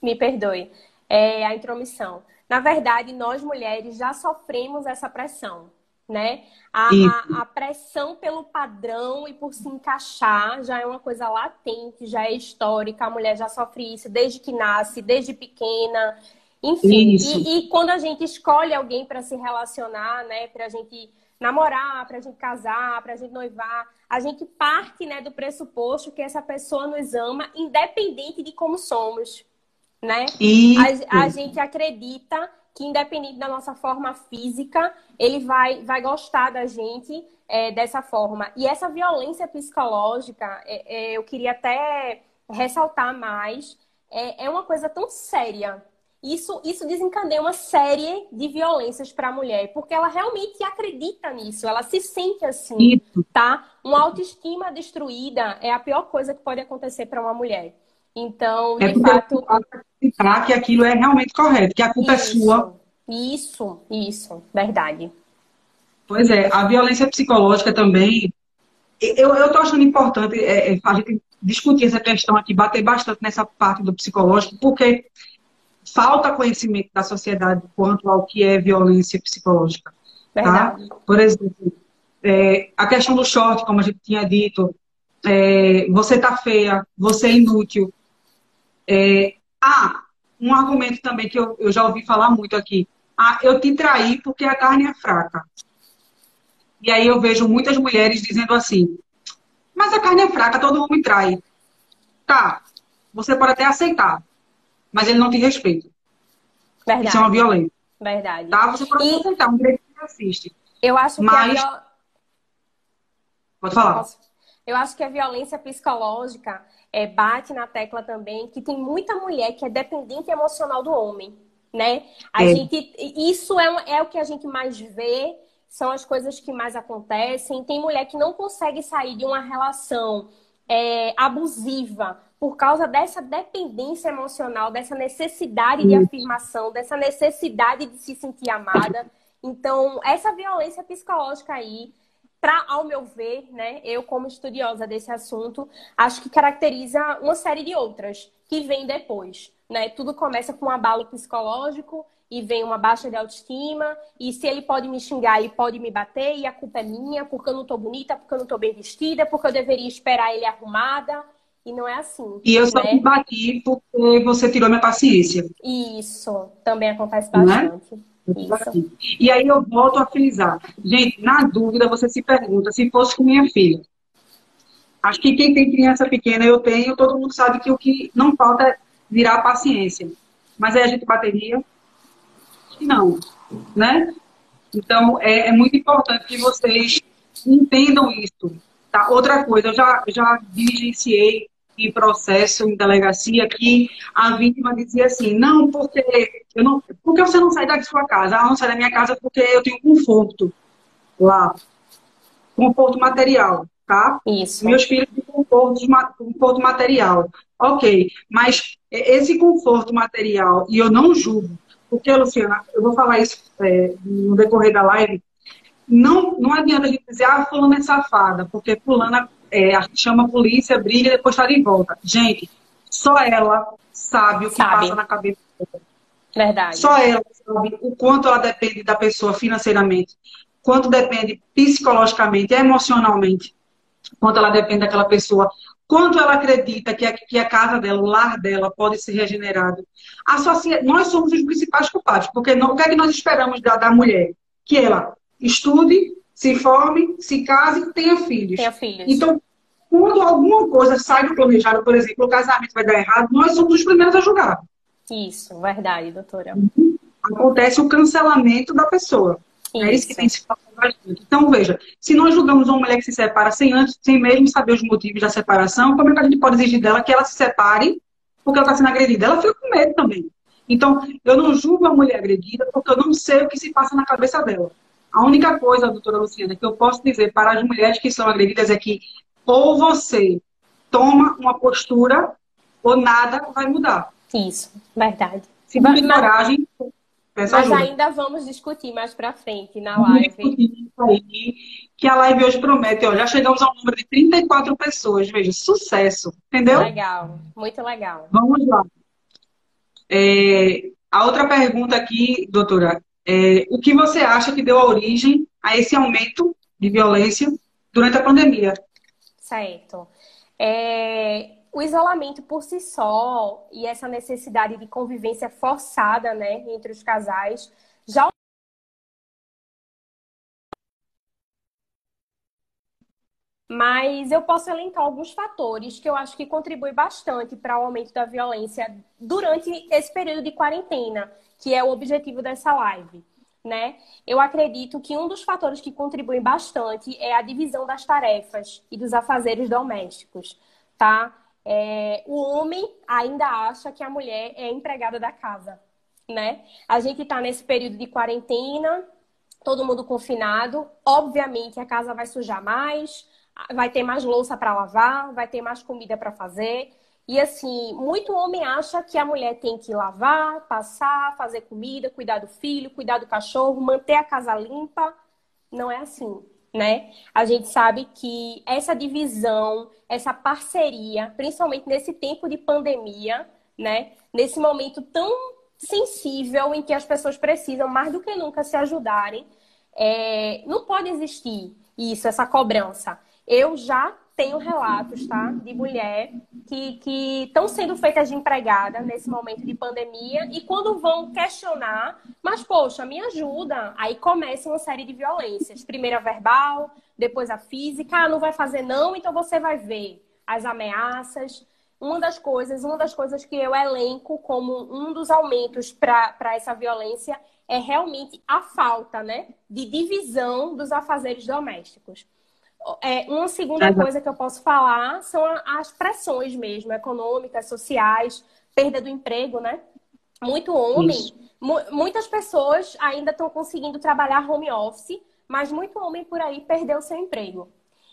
Me perdoe é, a intromissão. Na verdade, nós mulheres já sofremos essa pressão, né? A, a, a, pressão pelo padrão e por se encaixar já é uma coisa latente, já é histórica. A mulher já sofre isso desde que nasce, desde pequena. Enfim, e, e, quando a gente escolhe alguém para se relacionar, né? Para a gente namorar, para a gente casar, para a gente noivar, a gente parte né, do pressuposto que essa pessoa nos ama, independente de como somos né? A, a, gente acredita que independente da nossa forma física, ele vai, vai gostar da gente é, dessa forma. E essa violência psicológica, é, é, eu queria até ressaltar mais, é, é uma coisa tão séria isso, isso desencadeia uma série de violências para a mulher, porque ela realmente acredita nisso, ela se sente assim, tá? Uma autoestima destruída é a pior coisa que pode acontecer para uma mulher. Então, é de fato. Acreditar que aquilo é realmente correto, que a culpa isso, é sua. Isso, isso, verdade. Pois é, a violência psicológica também. Eu, tô achando importante é, é, a gente discutir essa questão aqui, bater bastante nessa parte do psicológico, porque falta conhecimento da sociedade quanto ao que é violência psicológica. Tá? Por exemplo, é, a questão do short, como a gente tinha dito, é, você tá feia, você é inútil. É, ah, um argumento também que eu, eu já ouvi falar muito aqui. Ah, eu te traí porque a carne é fraca. E aí eu vejo muitas mulheres dizendo assim, mas a carne é fraca, todo homem trai. Tá, você pode até aceitar, mas ele não te respeita. Verdade. Isso é uma violência. Verdade. Tá? Você pode e... aceitar, um direito que assiste. Eu acho mas... que viol... Pode falar. Eu acho que a violência psicológica é, bate na tecla também que tem muita mulher que é dependente emocional do homem, né? A é. gente, isso é, é o que a gente mais vê, são as coisas que mais acontecem. Tem mulher que não consegue sair de uma relação é, abusiva por causa dessa dependência emocional, dessa necessidade de afirmação, dessa necessidade de se sentir amada. Então, essa violência psicológica aí, para, ao meu ver, né, eu como estudiosa desse assunto, acho que caracteriza uma série de outras que vem depois. Né? Tudo começa com um abalo psicológico e vem uma baixa de autoestima, e se ele pode me xingar e pode me bater, e a culpa é minha, porque eu não tô bonita, porque eu não tô bem vestida, porque eu deveria esperar ele arrumada, e não é assim. E eu só né? me bati porque você tirou minha paciência. Isso, também acontece é? bastante. E aí eu volto a frisar. Gente, na dúvida, você se pergunta, se fosse com minha filha. Acho que quem tem criança pequena, eu tenho, todo mundo sabe que o que não falta é virar paciência. Mas aí a gente bateria, não, né? Então, é, é, muito importante que vocês entendam isso. Tá? Outra coisa, eu já, já diligenciei em processo, em delegacia, que a vítima dizia assim, não, porque eu não, porque você não sai da sua casa? Ah, não sai da minha casa porque eu tenho conforto lá. Conforto material, tá? Isso. Meus filhos têm conforto, conforto material. Ok, mas esse conforto material, e eu não julgo, porque, Luciana, eu vou falar isso é, no decorrer da live. Não, não adianta a gente dizer, ah, fulana é safada, porque fulana é, chama a polícia, briga e depois está de volta. Gente, só ela sabe o que sabe. passa na cabeça dela. Verdade. Só ela sabe o quanto ela depende da pessoa financeiramente, quanto depende psicologicamente, emocionalmente, quanto ela depende daquela pessoa quanto ela acredita que a, que a casa dela, o lar dela, pode ser regenerado. A sociedade, nós somos os principais culpados, porque não, o que é que nós esperamos da, da mulher? Que ela estude, se forme, se case, tenha filhos. Tenha filhos. Então, quando alguma coisa sai do planejado, por exemplo, o casamento vai dar errado, nós somos os primeiros a julgar. Isso, verdade, doutora. Acontece o cancelamento da pessoa. Isso. É isso que tem se falado bastante. Então, veja, se nós julgamos uma mulher que se separa sem antes, sem mesmo saber os motivos da separação, como é que a gente pode exigir dela que ela se separe porque ela está sendo agredida? Ela fica com medo também. Então, eu não julgo a mulher agredida porque eu não sei o que se passa na cabeça dela. A única coisa, doutora Luciana, que eu posso dizer para as mulheres que são agredidas é que ou você toma uma postura ou nada vai mudar. Isso, verdade. Se não tem coragem, Mas ajuda. ainda vamos discutir mais para frente na live. Aí, que a live hoje promete, ó, já chegamos ao número de 34 pessoas, veja, sucesso, entendeu? Legal, muito legal. Vamos lá. É, a outra pergunta aqui, doutora, é, o que você acha que deu origem a esse aumento de violência durante a pandemia? Certo. É, o isolamento por si só e essa necessidade de convivência forçada, né, entre os casais, já Mas eu posso elencar alguns fatores que eu acho que contribuem bastante para o aumento da violência durante esse período de quarentena, que é o objetivo dessa live. Né? Eu acredito que um dos fatores que contribuem bastante é a divisão das tarefas e dos afazeres domésticos, tá? É, o homem ainda acha que a mulher é empregada da casa. né? A gente está nesse período de quarentena, todo mundo confinado. Obviamente, a casa vai sujar mais, vai ter mais louça para lavar, vai ter mais comida para fazer. E assim, muito homem acha que a mulher tem que lavar, passar, fazer comida, cuidar do filho, cuidar do cachorro, manter a casa limpa. Não é assim, né? A gente sabe que essa divisão, essa parceria, principalmente nesse tempo de pandemia, né? Nesse momento tão sensível em que as pessoas precisam mais do que nunca se ajudarem, é... não pode existir isso, essa cobrança. Eu já tenho relatos, tá? De mulher que estão sendo feitas de empregada nesse momento de pandemia e quando vão questionar, mas poxa, me ajuda. Aí começa uma série de violências. Primeiro a verbal, depois a física. Ah, não vai fazer não, então você vai ver as ameaças. Uma das coisas, uma das coisas que eu elenco como um dos aumentos para essa violência é realmente a falta, né, de divisão dos afazeres domésticos. É, uma segunda coisa que eu posso falar são as pressões mesmo, econômicas, sociais, perda do emprego, né? Muito homem, mu muitas pessoas ainda estão conseguindo trabalhar home office, mas muito homem por aí perdeu seu emprego.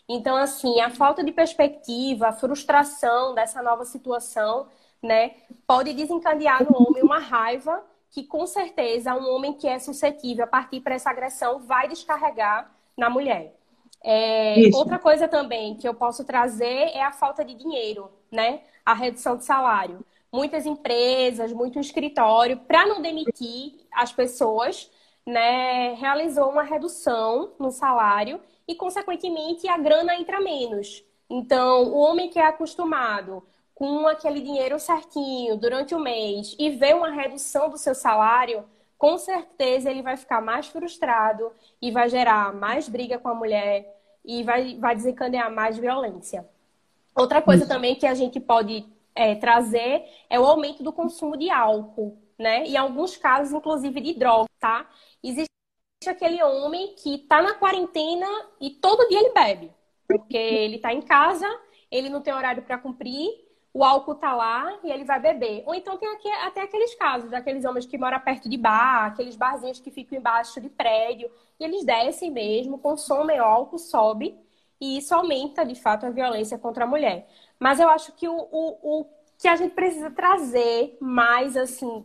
Então, assim, a falta de perspectiva, a frustração dessa nova situação, né, pode desencadear no homem uma raiva que, com certeza, um homem que é suscetível a partir para essa agressão vai descarregar na mulher. É, outra coisa também que eu posso trazer é a falta de dinheiro, né? A redução de salário. Muitas empresas, muito escritório, para não demitir as pessoas, né, realizou uma redução no salário e, consequentemente, a grana entra menos. Então, o homem que é acostumado com aquele dinheiro certinho durante o mês e vê uma redução do seu salário, com certeza ele vai ficar mais frustrado e vai gerar mais briga com a mulher e vai, vai desencadear mais violência. Outra coisa Isso. também que a gente pode é, trazer é o aumento do consumo de álcool, né? E em alguns casos, inclusive, de droga, tá? Existe aquele homem que tá na quarentena e todo dia ele bebe. Porque ele tá em casa, ele não tem horário para cumprir o álcool tá lá e ele vai beber. Ou então tem aqui, até aqueles casos daqueles homens que moram perto de bar, aqueles barzinhos que ficam embaixo de prédio, e eles descem mesmo, consomem álcool, sobe, e isso aumenta, de fato, a violência contra a mulher. Mas eu acho que o, o, o que a gente precisa trazer mais, assim,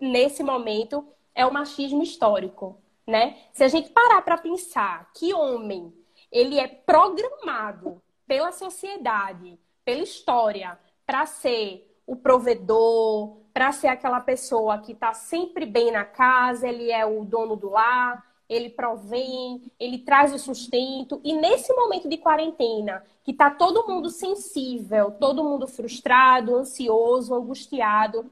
nesse momento, é o machismo histórico, né? Se a gente parar para pensar que homem, ele é programado pela sociedade pela história, para ser o provedor, para ser aquela pessoa que está sempre bem na casa, ele é o dono do lar, ele provém, ele traz o sustento. E nesse momento de quarentena, que está todo mundo sensível, todo mundo frustrado, ansioso, angustiado,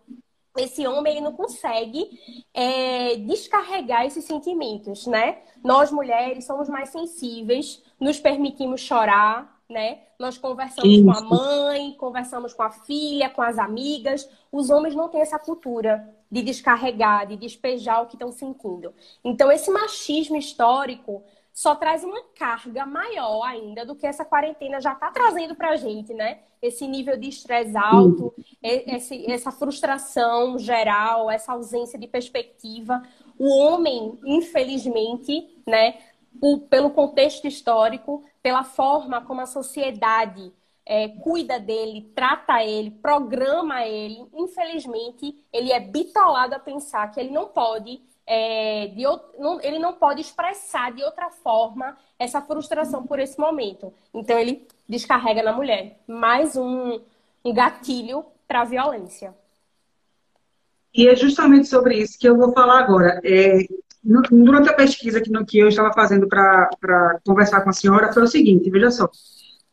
esse homem ele não consegue é, descarregar esses sentimentos, né? Nós mulheres somos mais sensíveis, nos permitimos chorar, né? Nós conversamos Isso. com a mãe, conversamos com a filha, com as amigas. Os homens não têm essa cultura de descarregar, de despejar o que estão sentindo. Então, esse machismo histórico só traz uma carga maior ainda do que essa quarentena já está trazendo para a gente, né? Esse nível de estresse alto, esse, essa frustração geral, essa ausência de perspectiva. O homem, infelizmente, né, pelo contexto histórico, pela forma como a sociedade é, cuida dele, trata ele, programa ele, infelizmente, ele é bitolado a pensar que ele não pode, é, de, não, ele não pode expressar de outra forma essa frustração por esse momento. Então ele descarrega na mulher. Mais um, um gatilho para a violência. E é justamente sobre isso que eu vou falar agora. É, durante a pesquisa que, no, que eu estava fazendo para conversar com a senhora, foi o seguinte, veja só.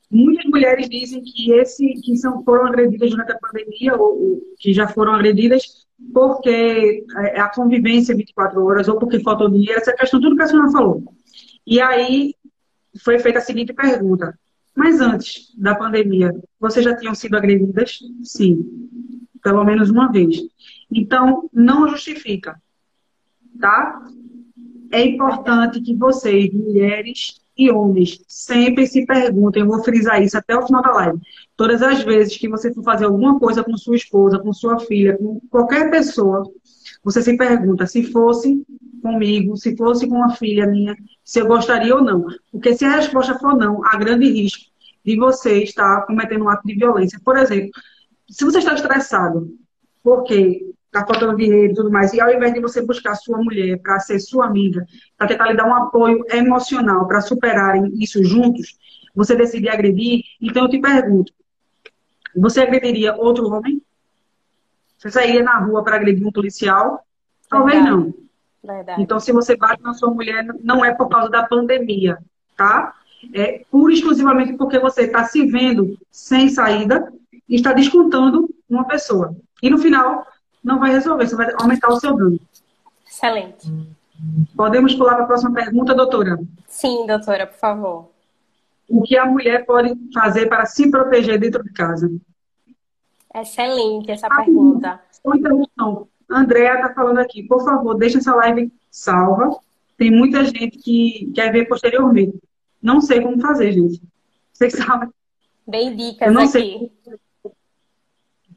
Muitas mulheres dizem que esse que são, foram agredidas durante a pandemia, ou, ou que já foram agredidas porque é, a convivência 24 horas, ou porque faltou dinheiro, essa questão, tudo que a senhora falou. E aí foi feita a seguinte pergunta. Mas antes da pandemia, vocês já tinham sido agredidas? Sim. Pelo menos uma vez. Então, não justifica. Tá? É importante que vocês, mulheres e homens, sempre se perguntem, eu vou frisar isso até o final da live. Todas as vezes que você for fazer alguma coisa com sua esposa, com sua filha, com qualquer pessoa, você se pergunta se fosse comigo, se fosse com uma filha minha, se eu gostaria ou não. Porque se a resposta for não, há grande risco de você estar cometendo um ato de violência. Por exemplo, se você está estressado, porque está faltando dinheiro e tudo mais, e ao invés de você buscar sua mulher para ser sua amiga, para tentar lhe dar um apoio emocional para superarem isso juntos, você decide agredir, então eu te pergunto, você agrediria outro homem? Você sairia na rua para agredir um policial? Talvez não. Verdade. Então, se você bate na sua mulher, não é por causa da pandemia, tá? É pura e exclusivamente porque você está se vendo sem saída e está descontando uma pessoa. E no final, não vai resolver, você vai aumentar o seu dano. Excelente. Podemos pular para a próxima pergunta, doutora? Sim, doutora, por favor. O que a mulher pode fazer para se proteger dentro de casa? Excelente essa ah, pergunta. Uma interrupção. Andréa está falando aqui, por favor, deixa essa live salva. Tem muita gente que quer ver posteriormente. Não sei como fazer, gente. Vocês sabem. Bem dicas Eu não aqui. Sei.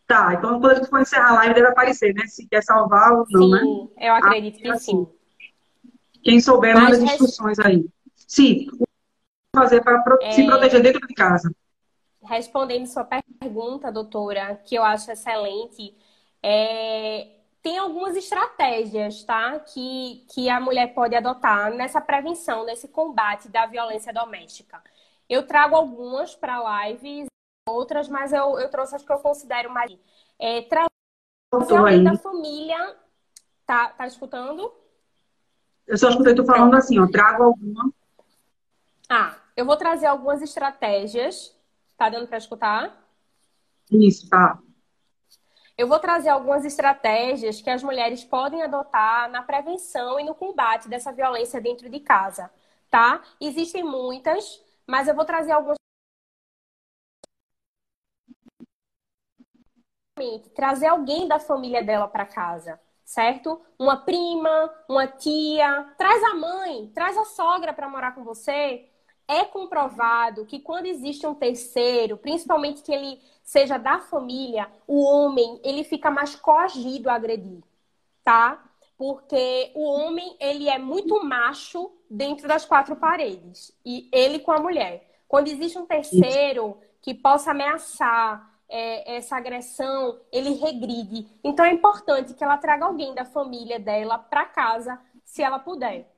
Tá, então quando a gente for encerrar a live deve aparecer, né? Se quer salvar ou não, sim, né? Sim, eu acredito ah, que assim. sim. Quem souber, Mas manda as instruções aí. Sim, fazer para é... se proteger dentro de casa. Respondendo sua pergunta, doutora, que eu acho excelente, é... tem algumas estratégias, tá? Que, que a mulher pode adotar nessa prevenção, nesse combate da violência doméstica. Eu trago algumas para lives outras, mas eu, eu trouxe as que eu considero mais. É, trazer alguém da família. Tá, tá escutando? Eu só escutei tu falando Pronto. assim, ó, trago alguma. Ah, eu vou trazer algumas estratégias. Tá dando para escutar? Isso, tá. Eu vou trazer algumas estratégias que as mulheres podem adotar na prevenção e no combate dessa violência dentro de casa, tá? Existem muitas, mas eu vou trazer algumas trazer alguém da família dela para casa, certo? Uma prima, uma tia, traz a mãe, traz a sogra para morar com você. É comprovado que quando existe um terceiro, principalmente que ele seja da família, o homem, ele fica mais coagido a agredir, tá? Porque o homem, ele é muito macho dentro das quatro paredes, e ele com a mulher. Quando existe um terceiro que possa ameaçar, é, essa agressão, ele regride. Então é importante que ela traga alguém da família dela para casa, se ela puder.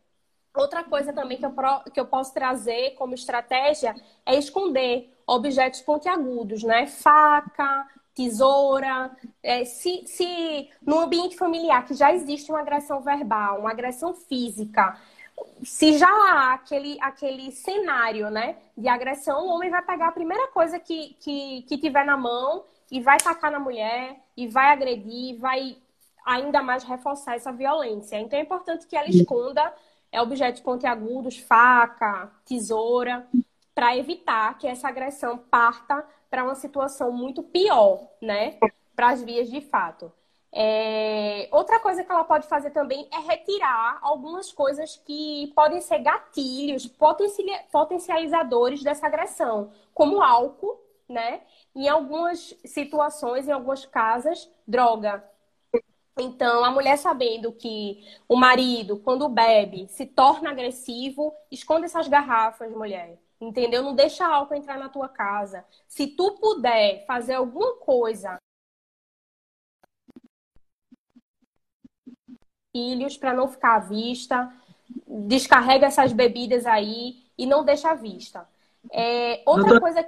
Outra coisa também que eu, que eu posso trazer como estratégia é esconder objetos pontiagudos, né? Faca, tesoura. É, se, se no ambiente familiar que já existe uma agressão verbal, uma agressão física, se já há aquele, aquele cenário né, de agressão, o homem vai pegar a primeira coisa que, que, que tiver na mão e vai tacar na mulher, e vai agredir, vai ainda mais reforçar essa violência. Então é importante que ela esconda é, objetos pontiagudos, faca, tesoura, para evitar que essa agressão parta para uma situação muito pior, né? Para as vias de fato. É... Outra coisa que ela pode fazer também é retirar algumas coisas que podem ser gatilhos, potencializadores dessa agressão, como álcool, né? Em algumas situações, em algumas casas, droga. Então, a mulher sabendo que o marido, quando bebe, se torna agressivo, esconde essas garrafas, mulher. Entendeu? Não deixa álcool entrar na tua casa. Se tu puder fazer alguma coisa filhos para não ficar à vista. Descarrega essas bebidas aí e não deixa à vista. É, outra Doutor... coisa.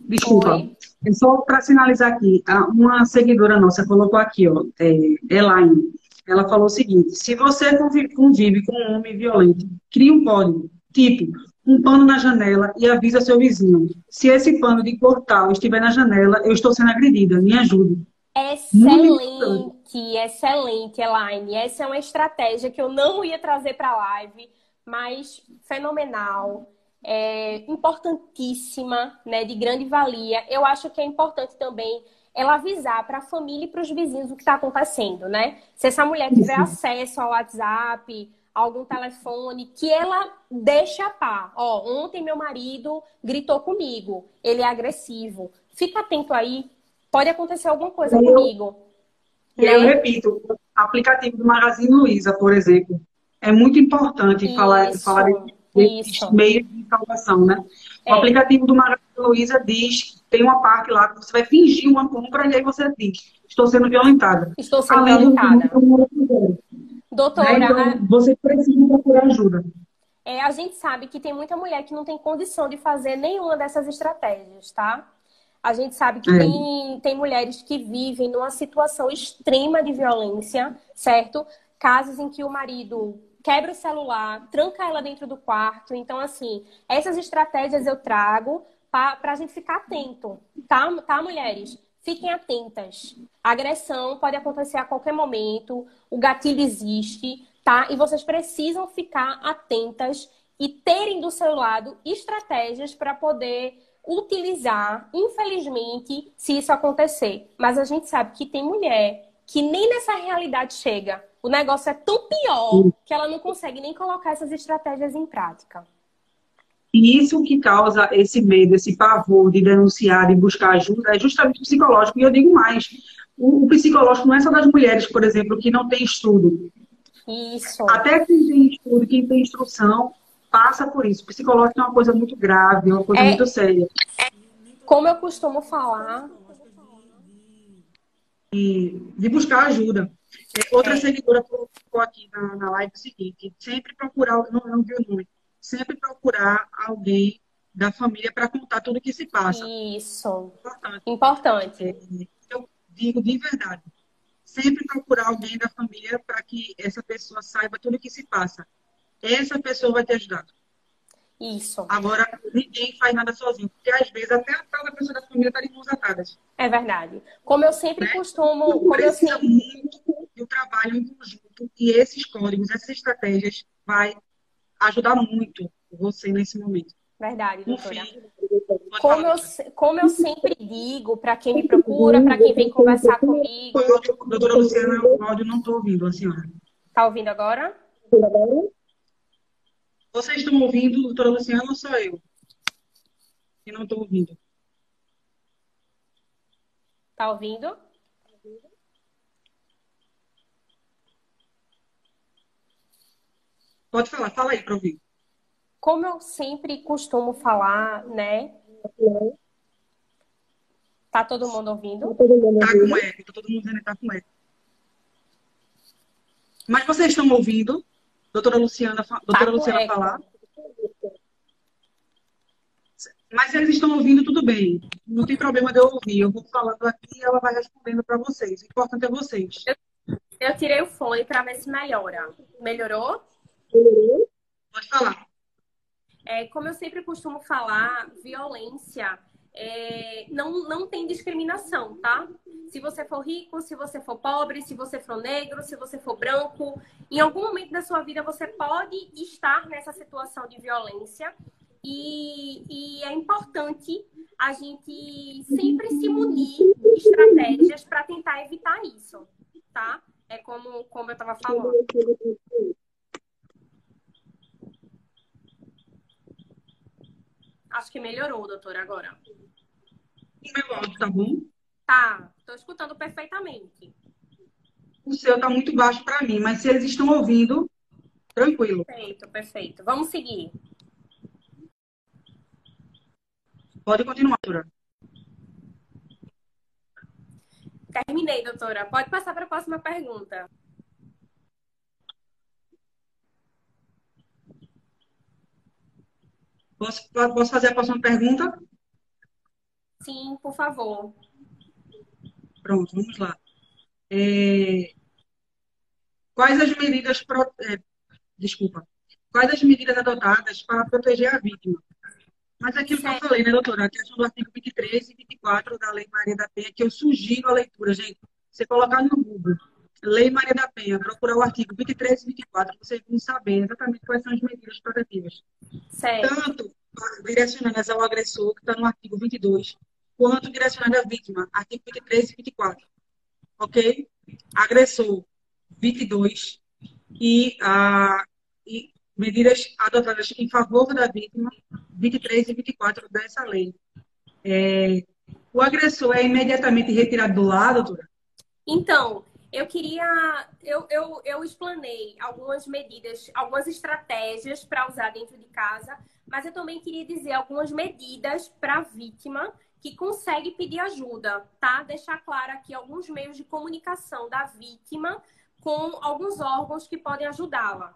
Desculpa, é só para sinalizar aqui, uma seguidora nossa colocou aqui, ó, é, Elaine, ela falou o seguinte: se você convive, convive com um homem violento, cria um código, tipo, um pano na janela e avisa seu vizinho. Se esse pano de portal estiver na janela, eu estou sendo agredida, me ajude. Excelente, excelente, Elaine. Essa é uma estratégia que eu não ia trazer para a live, mas fenomenal. É, importantíssima, né, de grande valia. Eu acho que é importante também ela avisar para a família e para os vizinhos o que está acontecendo, né? Se essa mulher tiver acesso ao WhatsApp, algum telefone, que ela deixe a par. Ó, ontem meu marido gritou comigo, ele é agressivo. Fica atento aí, pode acontecer alguma coisa eu, comigo. E né? eu repito, aplicativo do Magazine Luiza, por exemplo. É muito importante Isso, falar, falar desses meios de salvação, né? O É. aplicativo do Magazine Luiza diz, tem uma parte lá que você vai fingir uma compra e aí você diz, estou sendo violentada. Estou sendo Além do violentada. que Doutora, né? Então, você precisa procurar ajuda. É, a gente sabe que tem muita mulher que não tem condição de fazer nenhuma dessas estratégias, tá? A gente sabe que É. tem, tem mulheres que vivem numa situação extrema de violência, certo? Casos em que o marido quebra o celular, tranca ela dentro do quarto. Então, assim, essas estratégias eu trago para a gente ficar atento, tá, tá, mulheres? Fiquem atentas. A agressão pode acontecer a qualquer momento, o gatilho existe, tá? E vocês precisam ficar atentas e terem do seu lado estratégias para poder utilizar, infelizmente, se isso acontecer. Mas a gente sabe que tem mulher que nem nessa realidade chega. O negócio é tão pior que ela não consegue nem colocar essas estratégias em prática. E isso que causa esse medo, esse pavor de denunciar, de buscar ajuda, é justamente psicológico. E eu digo mais, o, o psicológico não é só das mulheres, por exemplo, que não tem estudo. Isso. Até quem tem estudo, quem tem instrução, passa por isso. Psicológico é uma coisa muito grave, é uma coisa É. muito séria. Como eu costumo falar, E de buscar ajuda. É, outra É. seguidora colocou aqui na, na live o seguinte: sempre procurar, não, não viu o nome, sempre procurar alguém da família para contar tudo o que se passa. isso. Importante. Importante. eu digo de verdade. Sempre procurar alguém da família para que essa pessoa saiba tudo o que se passa. Essa pessoa vai te ajudar. Isso. Agora, ninguém faz nada sozinho, porque às vezes até a própria pessoa da família está de mãos atadas. É verdade. Como eu sempre Né? costumo, como eu Precisa sempre, muito do trabalho em conjunto e esses códigos, essas estratégias vai ajudar muito você nesse momento. verdade, doutora. Como eu, como eu sempre digo para quem me procura, para quem vem conversar comigo, doutora Luciana, o áudio não estou ouvindo, a senhora. tá ouvindo agora? Vocês estão ouvindo, doutora Luciana, ou só eu? Que não estou ouvindo. Tá ouvindo? Pode falar, fala aí para ouvir. Como eu sempre costumo falar, né? Tá todo mundo ouvindo? Tá com eco, tá todo mundo dizendo que tá com eco. Mas vocês estão ouvindo, doutora Luciana, doutora Tá Luciana falar? Mas se eles estão ouvindo, tudo bem. Não tem problema de eu ouvir. Eu vou falando aqui e ela vai respondendo para vocês. O importante é vocês. Eu tirei o fone para ver se melhora. Melhorou? Pode falar. É, como eu sempre costumo falar, violência é, não, não tem discriminação, tá? Se você for rico, se você for pobre, se você for negro, se você for branco, em algum momento da sua vida você pode estar nessa situação de violência e, e é importante a gente sempre se munir de estratégias para tentar evitar isso, tá? É como, como eu estava falando. Acho que melhorou, doutora, agora. O meu áudio tá bom? Tá, tô escutando perfeitamente. O seu tá muito baixo para mim, mas se eles estão ouvindo, tranquilo. Perfeito, perfeito. Vamos seguir. Pode continuar, doutora. Terminei, doutora. Pode passar para a próxima pergunta. Posso, posso fazer a próxima pergunta? Sim, por favor. Pronto, vamos lá. É, Quais as medidas, pro- é, desculpa, quais as medidas adotadas para proteger a vítima? Mas aquilo que eu Certo. falei, né, doutora? A questão do artigo 23 e 24 da Lei Maria da Penha, que eu sugiro a leitura, gente. Você colocar no Google, Lei Maria da Penha, procurar o artigo 23 e 24, vocês vão saber exatamente quais são as medidas protetivas. Certo. Tanto direcionadas ao agressor, que está no artigo 22, quanto direcionadas à vítima, artigo 23 e 24. Ok? Agressor, 22. E, ah, e medidas adotadas em favor da vítima, 23 e 24 dessa lei. É, o agressor é imediatamente retirado do lado, doutora? Então, eu queria. Eu, eu, eu explanei algumas medidas, algumas estratégias para usar dentro de casa, mas eu também queria dizer algumas medidas para a vítima que consegue pedir ajuda, tá? Deixar claro aqui alguns meios de comunicação da vítima com alguns órgãos que podem ajudá-la,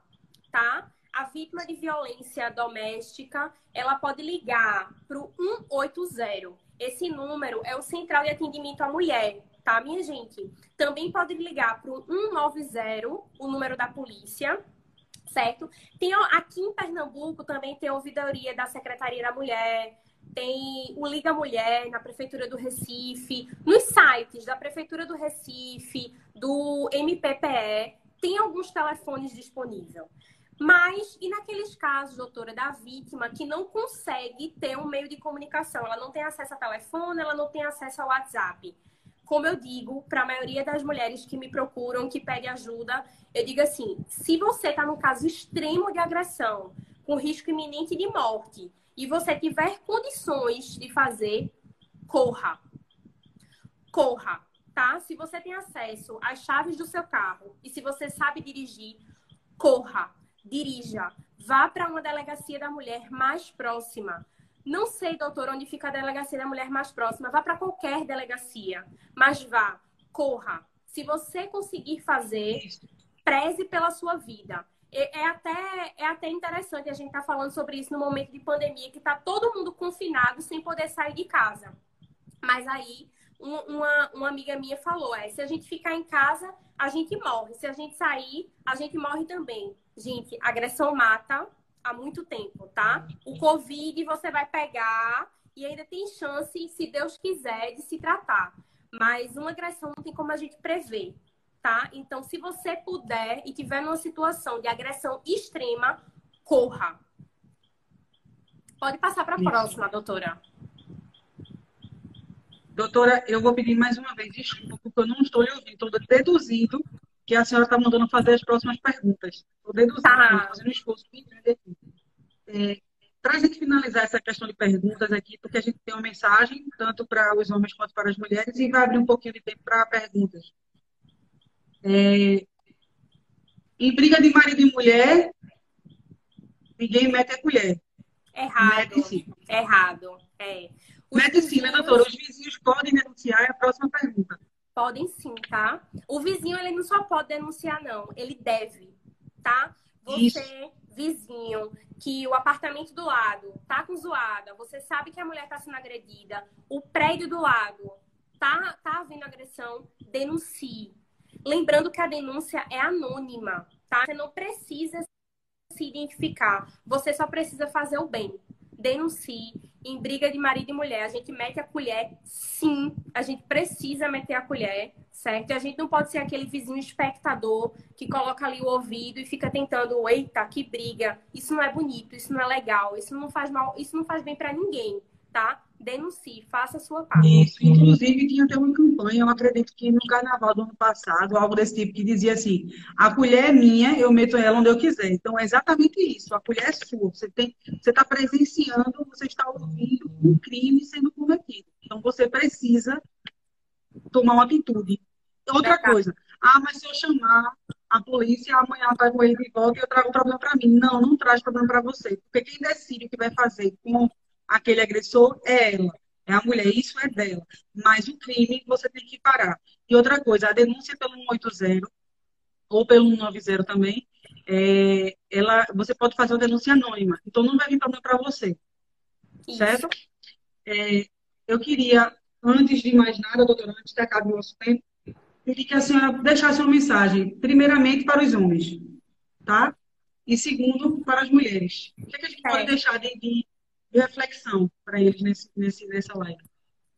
tá? A vítima de violência doméstica, ela pode ligar para o 180. Esse número é o Central de Atendimento à Mulher, tá, minha gente? Também pode ligar para o 190, o número da polícia, certo? Tem aqui em Pernambuco também tem ouvidoria da Secretaria da Mulher, tem o Liga Mulher na Prefeitura do Recife, nos sites da Prefeitura do Recife, do MPPE, tem alguns telefones disponíveis. Mas, e naqueles casos, doutora, da vítima que não consegue ter um meio de comunicação, ela não tem acesso a telefone, ela não tem acesso ao WhatsApp. Como eu digo, para a maioria das mulheres que me procuram, que pedem ajuda, eu digo assim: se você está num caso extremo de agressão, com risco iminente de morte, e você tiver condições de fazer, corra. Corra, tá? Se você tem acesso às chaves do seu carro e se você sabe dirigir, corra, dirija. Vá para uma delegacia da mulher mais próxima. Não sei, doutor, onde fica a delegacia da mulher mais próxima. Vá para qualquer delegacia, mas vá, corra. Se você conseguir fazer, preze pela sua vida. É, é, até, é até interessante a gente estar tá falando sobre isso no momento de pandemia, que está todo mundo confinado sem poder sair de casa. Mas aí, um, uma, uma amiga minha falou: é, se a gente ficar em casa, a gente morre. Se a gente sair, a gente morre também. Gente, agressão mata há muito tempo, tá? O Covid você vai pegar e ainda tem chance, se Deus quiser, de se tratar. Mas uma agressão não tem como a gente prever tá? Então, se você puder e tiver numa situação de agressão extrema, corra. Pode passar para a próxima, doutora. Doutora, eu vou pedir mais uma vez desculpa, porque eu não estou lhe ouvindo. Estou deduzindo que a senhora está mandando fazer as próximas perguntas. Estou deduzindo, tá. fazendo um esforço bem grande aqui. É, para a gente finalizar essa questão de perguntas aqui, porque a gente tem uma mensagem, tanto para os homens quanto para as mulheres, e vai abrir um pouquinho de tempo para perguntas. É, em briga de marido e mulher, ninguém mete a colher. Errado. Mete sim. Errado. É. Os mete vizinhos... sim, né, doutora? Os vizinhos podem denunciar? É a próxima pergunta. Podem sim, tá? O vizinho, ele não só pode denunciar, não. Ele deve, tá? Você, Isso. vizinho, que o apartamento do lado tá com zoada, você sabe que a mulher tá sendo agredida, o prédio do lado tá, tá havendo agressão, denuncie. Lembrando que a denúncia é anônima, tá? Você não precisa se identificar, você só precisa fazer o bem. Denuncie. Em briga de marido e mulher, a gente mete a colher, sim, a gente precisa meter a colher, certo? E a gente não pode ser aquele vizinho espectador que coloca ali o ouvido e fica tentando, eita, que briga. Isso não é bonito, isso não é legal, isso não faz mal, isso não faz bem para ninguém, tá? denuncie, faça a sua parte. Isso, inclusive tinha até uma campanha, eu acredito que no carnaval do ano passado, algo desse tipo, que dizia assim: a colher é minha, eu meto ela onde eu quiser. Então é exatamente isso, a colher é sua. Você tem, você está presenciando, você está ouvindo um crime sendo cometido. Então você precisa tomar uma atitude. Outra coisa, ah, mas se eu chamar a polícia, amanhã ela vai com ele de volta e eu trago o problema para mim. Não, não traz problema para você. Porque quem decide o que vai fazer com aquele agressor é ela, é a mulher, isso é dela. Mas o crime você tem que parar. E outra coisa, a denúncia pelo 180 ou pelo 190 também, é, ela, você pode fazer uma denúncia anônima. Então não vai vir problema para você. Isso. Certo? É, eu queria, antes de mais nada, doutora, antes de acabar o nosso tempo, queria que a senhora deixasse uma mensagem, primeiramente para os homens, tá? E segundo, para as mulheres. O que, é que a gente é. pode deixar de, de reflexão para eles nesse, nesse, nessa live.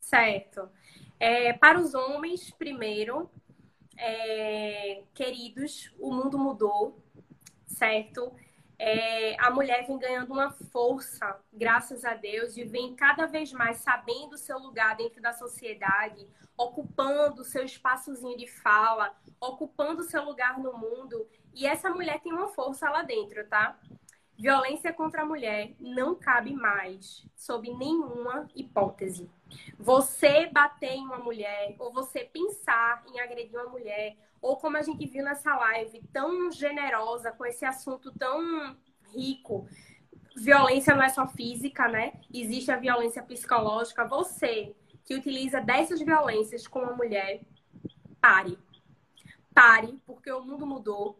Certo. É, para os homens, primeiro, é, queridos, o mundo mudou, certo? É, a mulher vem ganhando uma força, graças a Deus, e vem cada vez mais sabendo o seu lugar dentro da sociedade, ocupando o seu espaçozinho de fala, ocupando o seu lugar no mundo. E essa mulher tem uma força lá dentro, tá? Violência contra a mulher não cabe mais, sob nenhuma hipótese. Você bater em uma mulher, ou você pensar em agredir uma mulher, ou como a gente viu nessa live, tão generosa, com esse assunto tão rico. Violência não é só física, né? Existe a violência psicológica. Você que utiliza dessas violências com uma mulher, pare. Pare, porque o mundo mudou.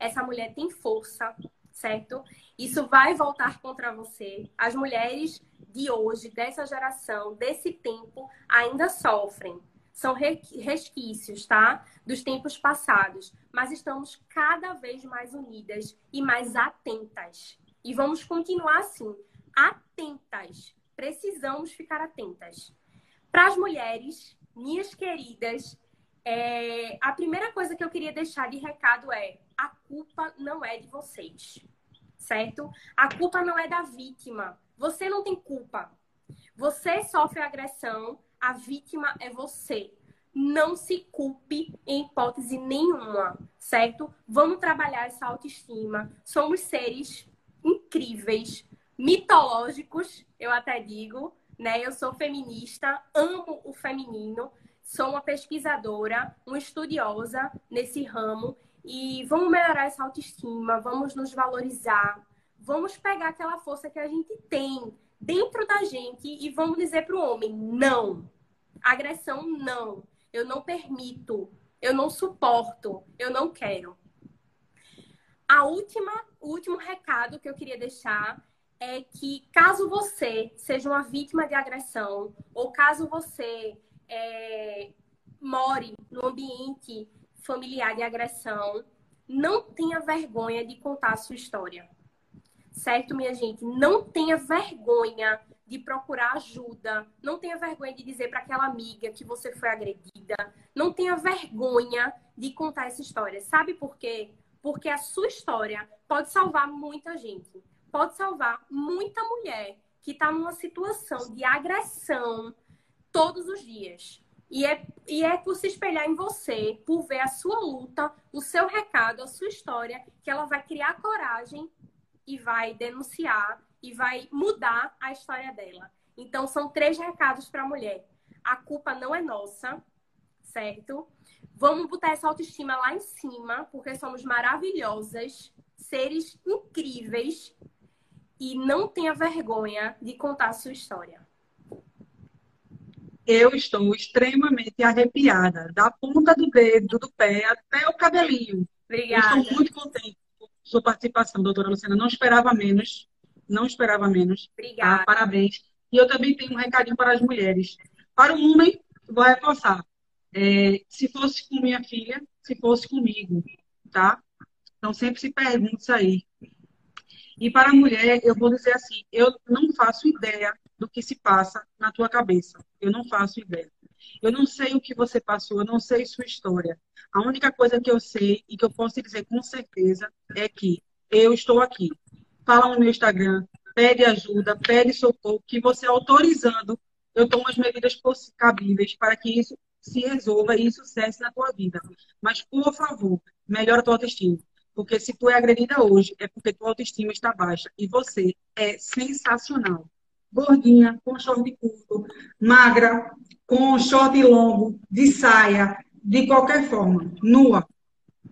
Essa mulher tem força, certo? Isso vai voltar contra você. As mulheres de hoje, dessa geração, desse tempo, ainda sofrem. São resquícios, tá? Dos tempos passados. Mas estamos cada vez mais unidas e mais atentas. E vamos continuar assim, atentas. Precisamos ficar atentas. Para as mulheres, minhas queridas, é... a primeira coisa que eu queria deixar de recado é: a culpa não é de vocês, certo? A culpa não é da vítima. Você não tem culpa. Você sofre agressão, a vítima é você. Não se culpe em hipótese nenhuma, certo? Vamos trabalhar essa autoestima. Somos seres incríveis, mitológicos, eu até digo, né? Eu sou feminista, amo o feminino, sou uma pesquisadora, uma estudiosa nesse ramo e vamos melhorar essa autoestima, vamos nos valorizar, vamos pegar aquela força que a gente tem dentro da gente e vamos dizer para o homem: não. Agressão, não. Eu não permito. Eu não suporto. Eu não quero. A última, o último recado que eu queria deixar é que caso você seja uma vítima de agressão ou caso você é, more no ambiente familiar de agressão, não tenha vergonha de contar a sua história. Certo, minha gente? Não tenha vergonha de procurar ajuda. Não tenha vergonha de dizer para aquela amiga que você foi agredida. Não tenha vergonha de contar essa história. Sabe por quê? Porque a sua história pode salvar muita gente. Pode salvar muita mulher que está numa situação de agressão todos os dias. E é, e é por se espelhar em você, por ver a sua luta, o seu recado, a sua história, que ela vai criar coragem e vai denunciar e vai mudar a história dela. Então, são três recados para a mulher. A culpa não é nossa, certo? Vamos botar essa autoestima lá em cima, porque somos maravilhosas, seres incríveis. E não tenha vergonha de contar a sua história eu estou extremamente arrepiada, da ponta do dedo, do pé até o cabelinho. Obrigada. Estou muito contente com sua participação, doutora Luciana. Não esperava menos. Não esperava menos. Tá? Obrigada. Tá? Parabéns. E eu também tenho um recadinho para as mulheres. Para o homem, vou reforçar. É, se fosse com minha filha, se fosse comigo, tá? Então sempre se pergunta isso aí. E para a mulher, eu vou dizer assim, eu não faço ideia do que se passa na tua cabeça. Eu não faço ideia. Eu não sei o que você passou, eu não sei sua história. A única coisa que eu sei e que eu posso dizer com certeza é que eu estou aqui. Fala no meu Instagram, pede ajuda, pede socorro, que você autorizando, eu tomo as medidas cabíveis para que isso se resolva e isso cesse na tua vida. Mas, por favor, melhora a tua autoestima. Porque se tu é agredida hoje, é porque tua autoestima está baixa. E você é sensacional gordinha, com short curto, magra, com short longo, de saia, de qualquer forma, nua.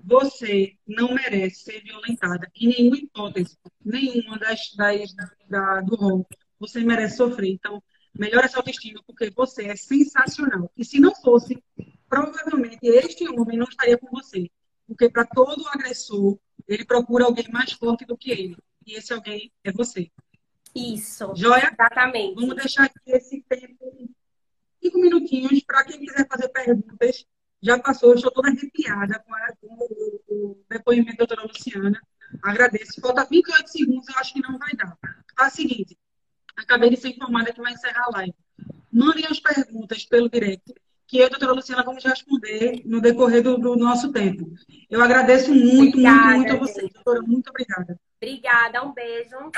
Você não merece ser violentada em nenhuma hipótese, nenhuma das, das da, do rol. Você merece sofrer. Então, melhora essa autoestima, porque você é sensacional. E se não fosse, provavelmente este homem não estaria com você. Porque para todo agressor, ele procura alguém mais forte do que ele. E esse alguém é você. Isso. Joia? Exatamente. Vamos deixar aqui esse tempo, cinco minutinhos, para quem quiser fazer perguntas. Já passou, estou toda arrepiada com, a, com o, depoimento da doutora Luciana. Agradeço. Falta 28 segundos, eu acho que não vai dar. É o seguinte, acabei de ser informada que vai encerrar a live. Mandem as perguntas pelo direct, que eu e a doutora Luciana vamos responder no decorrer do, do nosso tempo. Eu agradeço muito, obrigada, muito, muito a vocês. Doutora, muito obrigada. Obrigada, um beijo.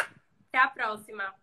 Até a próxima.